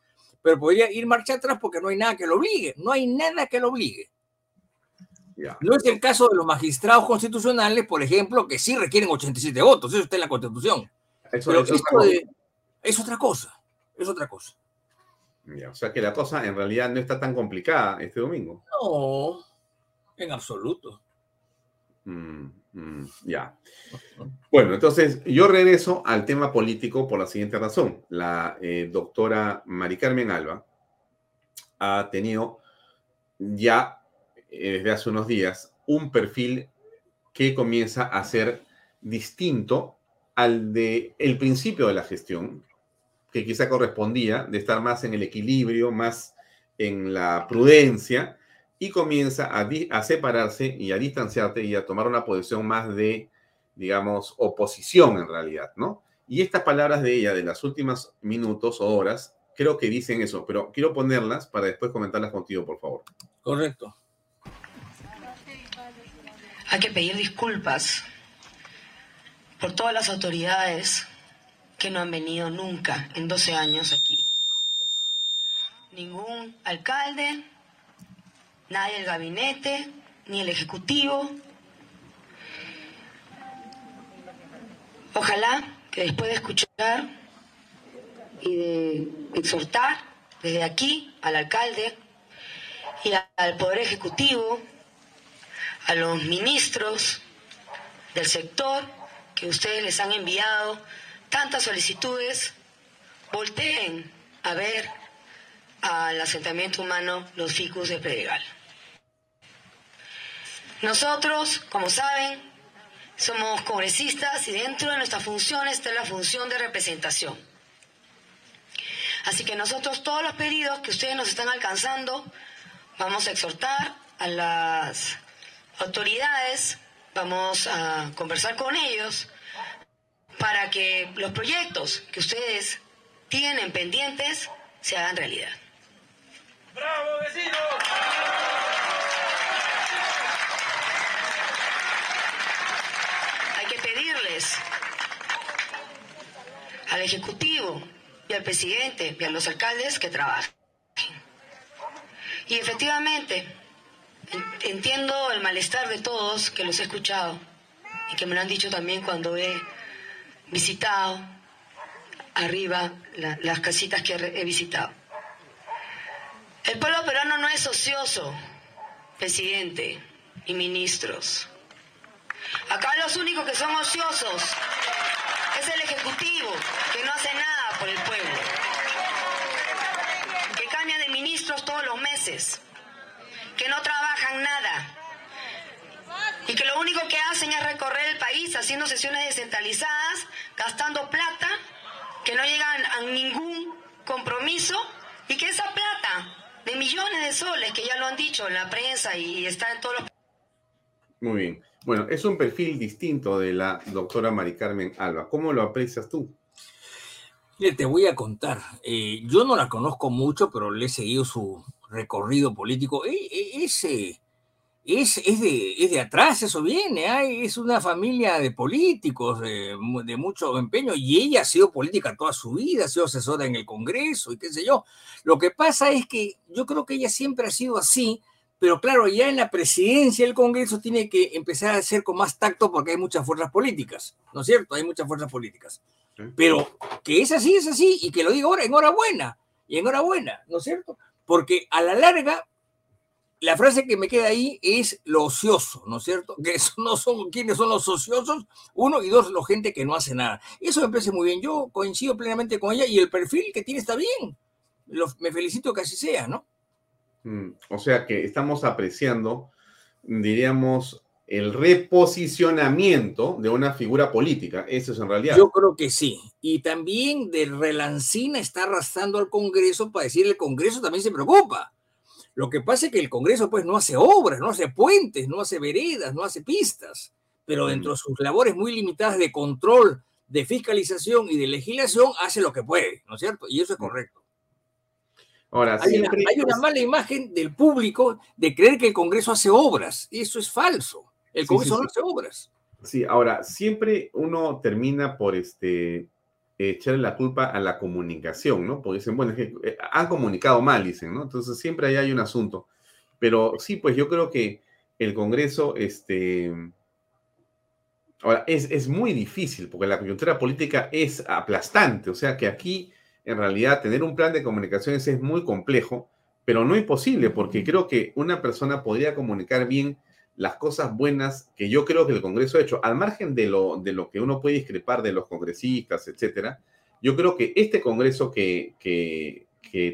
Pero podría ir marcha atrás porque no hay nada que lo obligue, no hay nada que lo obligue. No es el caso de los magistrados constitucionales, por ejemplo, que sí requieren 87 votos, eso está en la Constitución. Eso- Pero eso es esto otra de- es otra cosa, es otra cosa. O sea que la cosa en realidad no está tan complicada este domingo. No, en absoluto. Mm, mm, ya. Bueno, entonces yo regreso al tema político por la siguiente razón. La eh, doctora Mari Carmen Alba ha tenido ya eh, desde hace unos días un perfil que comienza a ser distinto al de el principio de la gestión, que quizá correspondía de estar más en el equilibrio, más en la prudencia, y comienza a, separarse y a distanciarte y a tomar una posición más de, digamos, oposición en realidad, ¿no? Y estas palabras de ella de las últimas minutos o horas, creo que dicen eso, pero quiero ponerlas para después comentarlas contigo, por favor. Correcto. Hay que pedir disculpas por todas las autoridades que no han venido nunca en 12 años aquí. Ningún alcalde, nadie del gabinete, ni el ejecutivo. Ojalá que después de escuchar y de exhortar desde aquí al alcalde y al Poder Ejecutivo, a los ministros del sector que ustedes les han enviado tantas solicitudes, volteen a ver al asentamiento humano Los Ficus de Pedregal. Nosotros, como saben, somos congresistas y dentro de nuestra función está la función de representación. Así que nosotros todos los pedidos que ustedes nos están alcanzando, vamos a exhortar a las autoridades, vamos a conversar con ellos para que los proyectos que ustedes tienen pendientes se hagan realidad. ¡Bravo, vecinos! Hay que pedirles al Ejecutivo y al presidente y a los alcaldes que trabajen. Y efectivamente, entiendo el malestar de todos que los he escuchado y que me lo han dicho también cuando he visitado arriba las casitas que he visitado. El pueblo peruano no es ocioso, presidente y ministros. Acá los únicos que son ociosos es el Ejecutivo, que no hace nada por el pueblo, que cambia de ministros todos los meses, que no trabajan nada. Y que lo único que hacen es recorrer el país haciendo sesiones descentralizadas, gastando plata, que no llegan a ningún compromiso y que esa plata de millones de soles, que ya lo han dicho en la prensa y está en todos los... Muy bien. Bueno, es un perfil distinto de la doctora Mari Carmen Alba. ¿Cómo lo aprecias tú? te voy a contar. Eh, yo no la conozco mucho, pero le he seguido su recorrido político. E, e, ese es, es, de, es de atrás, eso viene. es una familia de políticos de, de, mucho empeño y ella ha sido política toda su vida, ha sido asesora en el Congreso y qué sé yo. Lo que pasa es que yo creo que ella siempre ha sido así pero claro, ya en la presidencia del Congreso tiene que empezar a hacer con más tacto porque hay muchas fuerzas políticas, ¿no es cierto? Hay muchas fuerzas políticas. Pero que es así, es así, y que lo diga ahora, enhorabuena, y enhorabuena, ¿no es cierto? Porque a la larga, la frase que me queda ahí es lo ocioso, ¿no es cierto? Que no son quiénes son los ociosos, uno y dos, la gente que no hace nada. Eso me parece muy bien, yo coincido plenamente con ella y el perfil que tiene está bien. me felicito que así sea, ¿no? Mm, o sea que estamos apreciando, diríamos, el reposicionamiento de una figura política. Eso es en realidad. Yo creo que sí. Y también de relancina está arrastrando al Congreso para decir el Congreso también se preocupa. Lo que pasa es que el Congreso pues no hace obras, no hace puentes, no hace veredas, no hace pistas, pero mm. dentro de sus labores muy limitadas de control, de fiscalización y de legislación hace lo que puede, ¿no es cierto? Y eso es mm. correcto. Ahora, hay, una, hay una mala imagen del público de creer que el Congreso hace obras. Y eso es falso. El Congreso no hace obras. Sí, ahora, siempre uno termina por este echarle la culpa a la comunicación, ¿no? Porque dicen, bueno, es que eh, han comunicado mal, dicen, ¿no? Entonces siempre ahí hay un asunto. Pero sí, pues yo creo que el Congreso, este... Ahora, es, es muy difícil porque la coyuntura política es aplastante, o sea que aquí en realidad tener un plan de comunicaciones es muy complejo, pero no imposible, porque creo que una persona podría comunicar bien las cosas buenas que yo creo que el Congreso ha hecho, al margen de lo, de lo que uno puede discrepar de los congresistas, etcétera. Yo creo que este Congreso que, que,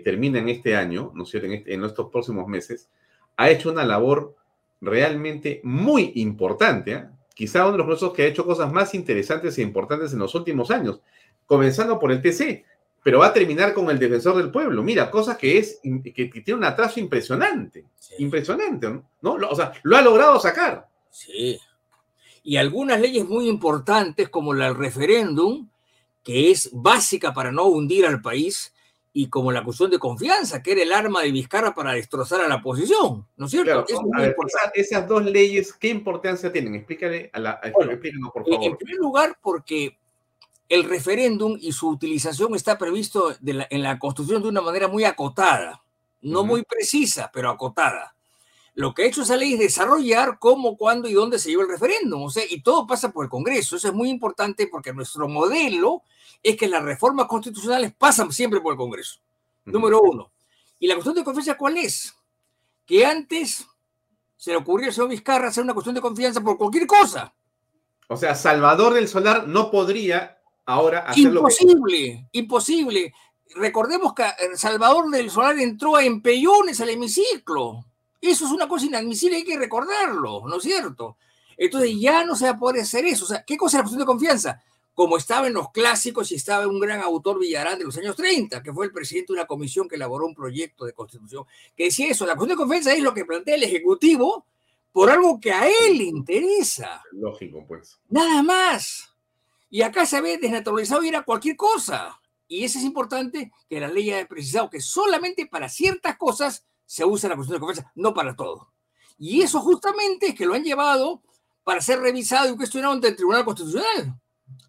termina en este año, ¿no es cierto?, en, este, en estos próximos meses, ha hecho una labor realmente muy importante. ¿eh? Quizá uno de los congresos que ha hecho cosas más interesantes e importantes en los últimos años, comenzando por el TC pero va a terminar con el defensor del pueblo. Mira, cosa que es que, tiene un atraso impresionante, impresionante, ¿no? o sea, lo ha logrado sacar. Sí. Y algunas leyes muy importantes como la del referéndum, que es básica para no hundir al país, y como la cuestión de confianza, que era el arma de Vizcarra para destrozar a la oposición, ¿no es cierto? esas, dos leyes, ¿qué importancia tienen? Explícale a la, por favor. En primer lugar, porque el referéndum y su utilización está previsto en la Constitución de una manera muy acotada, no muy precisa, pero acotada. Lo que ha hecho esa ley es desarrollar cómo, cuándo y dónde se lleva el referéndum. O sea, y todo pasa por el Congreso. Eso es muy importante porque nuestro modelo es que las reformas constitucionales pasan siempre por el Congreso. Número uno. ¿Y la cuestión de confianza cuál es? Que antes se le ocurrió al señor Vizcarra hacer una cuestión de confianza por cualquier cosa. O sea, Salvador del Solar no podría ahora Imposible, imposible. Recordemos que Salvador del Solar entró a empellones al hemiciclo. Eso es una cosa inadmisible, hay que recordarlo, ¿no es cierto? Entonces ya no se va a poder hacer eso. O sea, ¿qué cosa es la cuestión de confianza? Como estaba en los clásicos y estaba un gran autor Villarán de los años 30, que fue el presidente de una comisión que elaboró un proyecto de constitución, que decía eso, la cuestión de confianza es lo que plantea el Ejecutivo por algo que a él le interesa. Lógico, pues. Nada más. Y acá se ve desnaturalizado y era cualquier cosa. Y eso es importante que la ley haya precisado que solamente para ciertas cosas se usa la cuestión de confianza, no para todo. Y eso justamente es que lo han llevado para ser revisado y cuestionado ante el Tribunal Constitucional.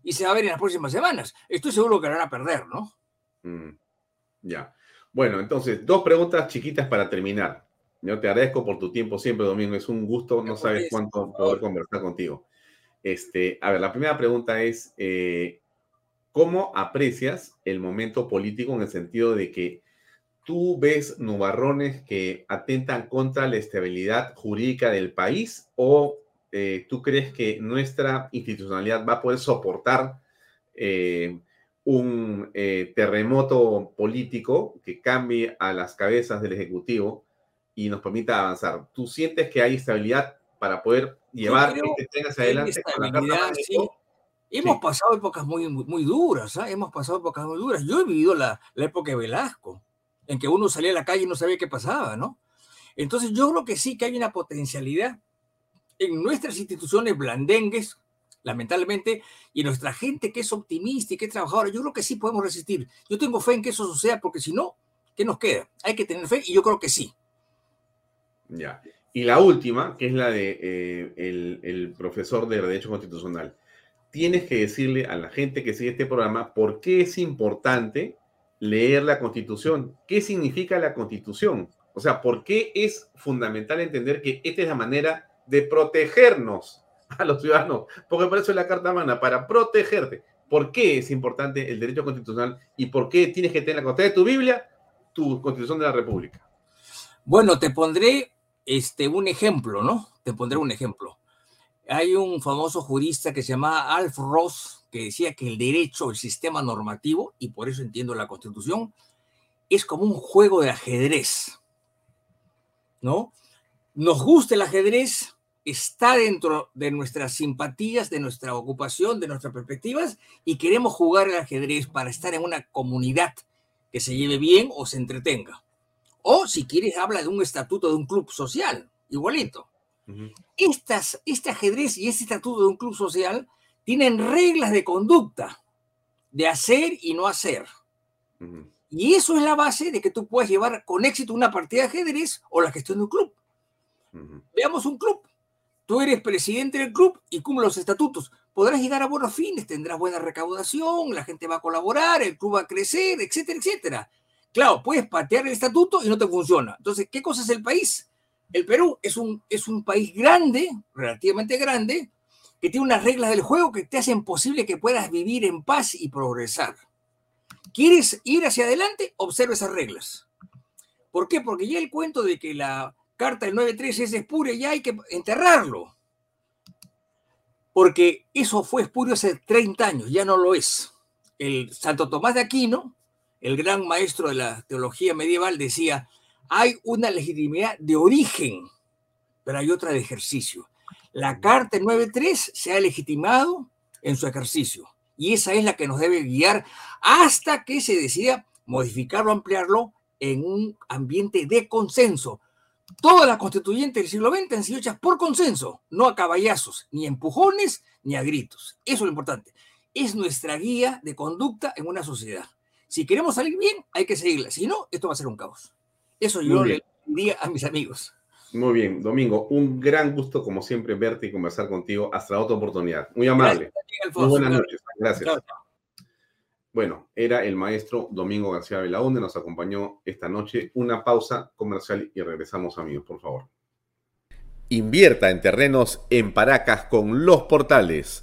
Y se va a ver en las próximas semanas. Estoy seguro que lo van a perder, ¿no? Mm, ya. Bueno, entonces, dos preguntas chiquitas para terminar. Yo te agradezco por tu tiempo siempre, Domingo. Es un gusto, no sabes cuánto poder conversar contigo. Este, a ver, la primera pregunta es, eh, ¿cómo aprecias el momento político en el sentido de que tú ves nubarrones que atentan contra la estabilidad jurídica del país o eh, tú crees que nuestra institucionalidad va a poder soportar eh, un terremoto político que cambie a las cabezas del Ejecutivo y nos permita avanzar? ¿Tú sientes que hay estabilidad para poder llevar este tren hacia adelante? Hemos pasado épocas muy, muy, duras, ¿ah? hemos pasado épocas muy duras. Yo he vivido la, la época de Velasco, en que uno salía a la calle y no sabía qué pasaba, ¿no? Entonces yo creo que sí que hay una potencialidad en nuestras instituciones blandengues, lamentablemente, y nuestra gente que es optimista y que es trabajadora, yo creo que sí podemos resistir. Yo tengo fe en que eso suceda, porque si no, ¿qué nos queda? Hay que tener fe y yo creo que sí. Ya. Y la última, que es la de eh, el, profesor de Derecho Constitucional. Tienes que decirle a la gente que sigue este programa por qué es importante leer la Constitución. ¿Qué significa la Constitución? O sea, ¿por qué es fundamental entender que esta es la manera de protegernos a los ciudadanos, porque por eso es la Carta Magna, para protegerte. ¿Por qué es importante el derecho constitucional y por qué tienes que tener la constancia de tu Biblia, tu Constitución de la República? Bueno, te pondré este, un ejemplo, ¿no? Te pondré un ejemplo. Hay un famoso jurista que se llama Alf Ross que decía que el derecho, el sistema normativo, y por eso entiendo la Constitución, es como un juego de ajedrez, ¿no? Nos gusta el ajedrez, está dentro de nuestras simpatías, de nuestra ocupación, de nuestras perspectivas, y queremos jugar al ajedrez para estar en una comunidad que se lleve bien o se entretenga. O si quieres, habla de un estatuto de un club social, igualito. Estas, este ajedrez y este estatuto de un club social tienen reglas de conducta, de hacer y no hacer. Y eso es la base de que tú puedas llevar con éxito una partida de ajedrez o la gestión de un club. Veamos un club. Tú eres presidente del club y cumple los estatutos. Podrás llegar a buenos fines, tendrás buena recaudación, la gente va a colaborar, el club va a crecer, etcétera, etcétera. Claro, puedes patear el estatuto y no te funciona. Entonces, ¿qué cosa es el país? El Perú es un, es un país grande, relativamente grande, que tiene unas reglas del juego que te hacen posible que puedas vivir en paz y progresar. ¿Quieres ir hacia adelante? Observa esas reglas. ¿Por qué? Porque ya el cuento de que la carta del 9.3 es espuria, ya hay que enterrarlo. Porque eso fue espurio hace 30 años, ya no lo es. El Santo Tomás de Aquino, el gran maestro de la teología medieval, decía, hay una legitimidad de origen, pero hay otra de ejercicio. La carta del 9.3 se ha legitimado en su ejercicio y esa es la que nos debe guiar hasta que se decida modificarlo, ampliarlo en un ambiente de consenso, Todas las constituyentes del siglo XX han sido hechas por consenso, no a caballazos, ni empujones, ni a gritos. Eso es lo importante. Es nuestra guía de conducta en una sociedad. Si queremos salir bien, hay que seguirla. Si no, esto va a ser un caos. Eso yo le diría a mis amigos. Muy bien, Domingo, un gran gusto como siempre verte y conversar contigo. Hasta otra oportunidad. Muy amable. Muy buenas noches. Gracias. Bueno, era el maestro Domingo García Belaunde, nos acompañó esta noche. Una pausa comercial y regresamos, amigos, por favor. Invierta en terrenos en Paracas con los portales,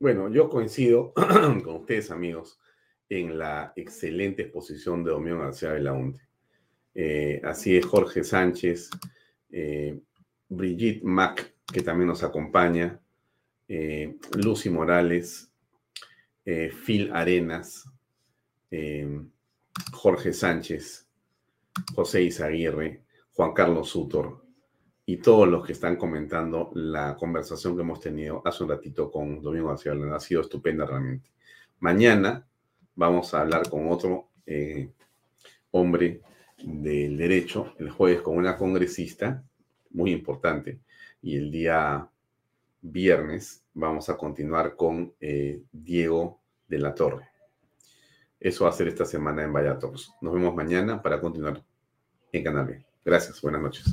Bueno, yo coincido con ustedes, amigos, en la excelente exposición de Domingo García Belaunte. Eh, así es Jorge Sánchez, eh, Brigitte Mac, que también nos acompaña, eh, Lucy Morales, eh, Phil Arenas, Jorge Sánchez, José Izaguirre, Juan Carlos Sutor y todos los que están comentando la conversación que hemos tenido hace un ratito con Domingo García Ha sido estupenda realmente. Mañana vamos a hablar con otro eh, hombre del derecho, el jueves con una congresista muy importante y el día viernes vamos a continuar con eh, Diego de la Torre. Eso va a ser esta semana en Vallatos. Nos vemos mañana para continuar en Canal B. Gracias, buenas noches.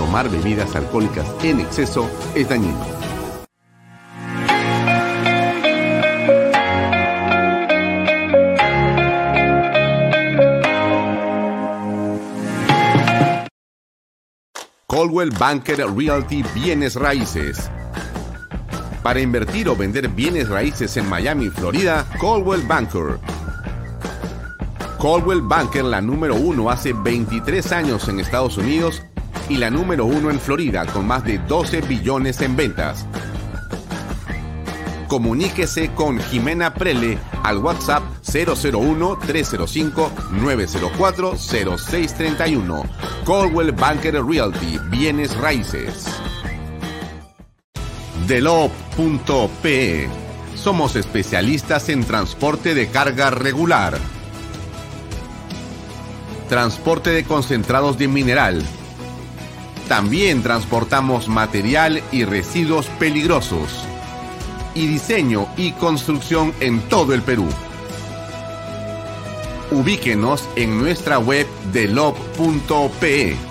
tomar bebidas alcohólicas en exceso es dañino. Coldwell Banker Realty Bienes Raíces. Para invertir o vender bienes raíces en Miami, Florida, Coldwell Banker. Coldwell Banker, la número uno hace 23 años en Estados Unidos y la número uno en Florida con más de 12 billones en ventas. Comuníquese con Jimena Prele al WhatsApp 001-305-904-0631. Coldwell Banker Realty, bienes raíces. Delop.pe. Somos especialistas en transporte de carga regular. Transporte de concentrados de mineral. También transportamos material y residuos peligrosos. Y diseño y construcción en todo el Perú. Ubíquenos en nuestra web delop.pe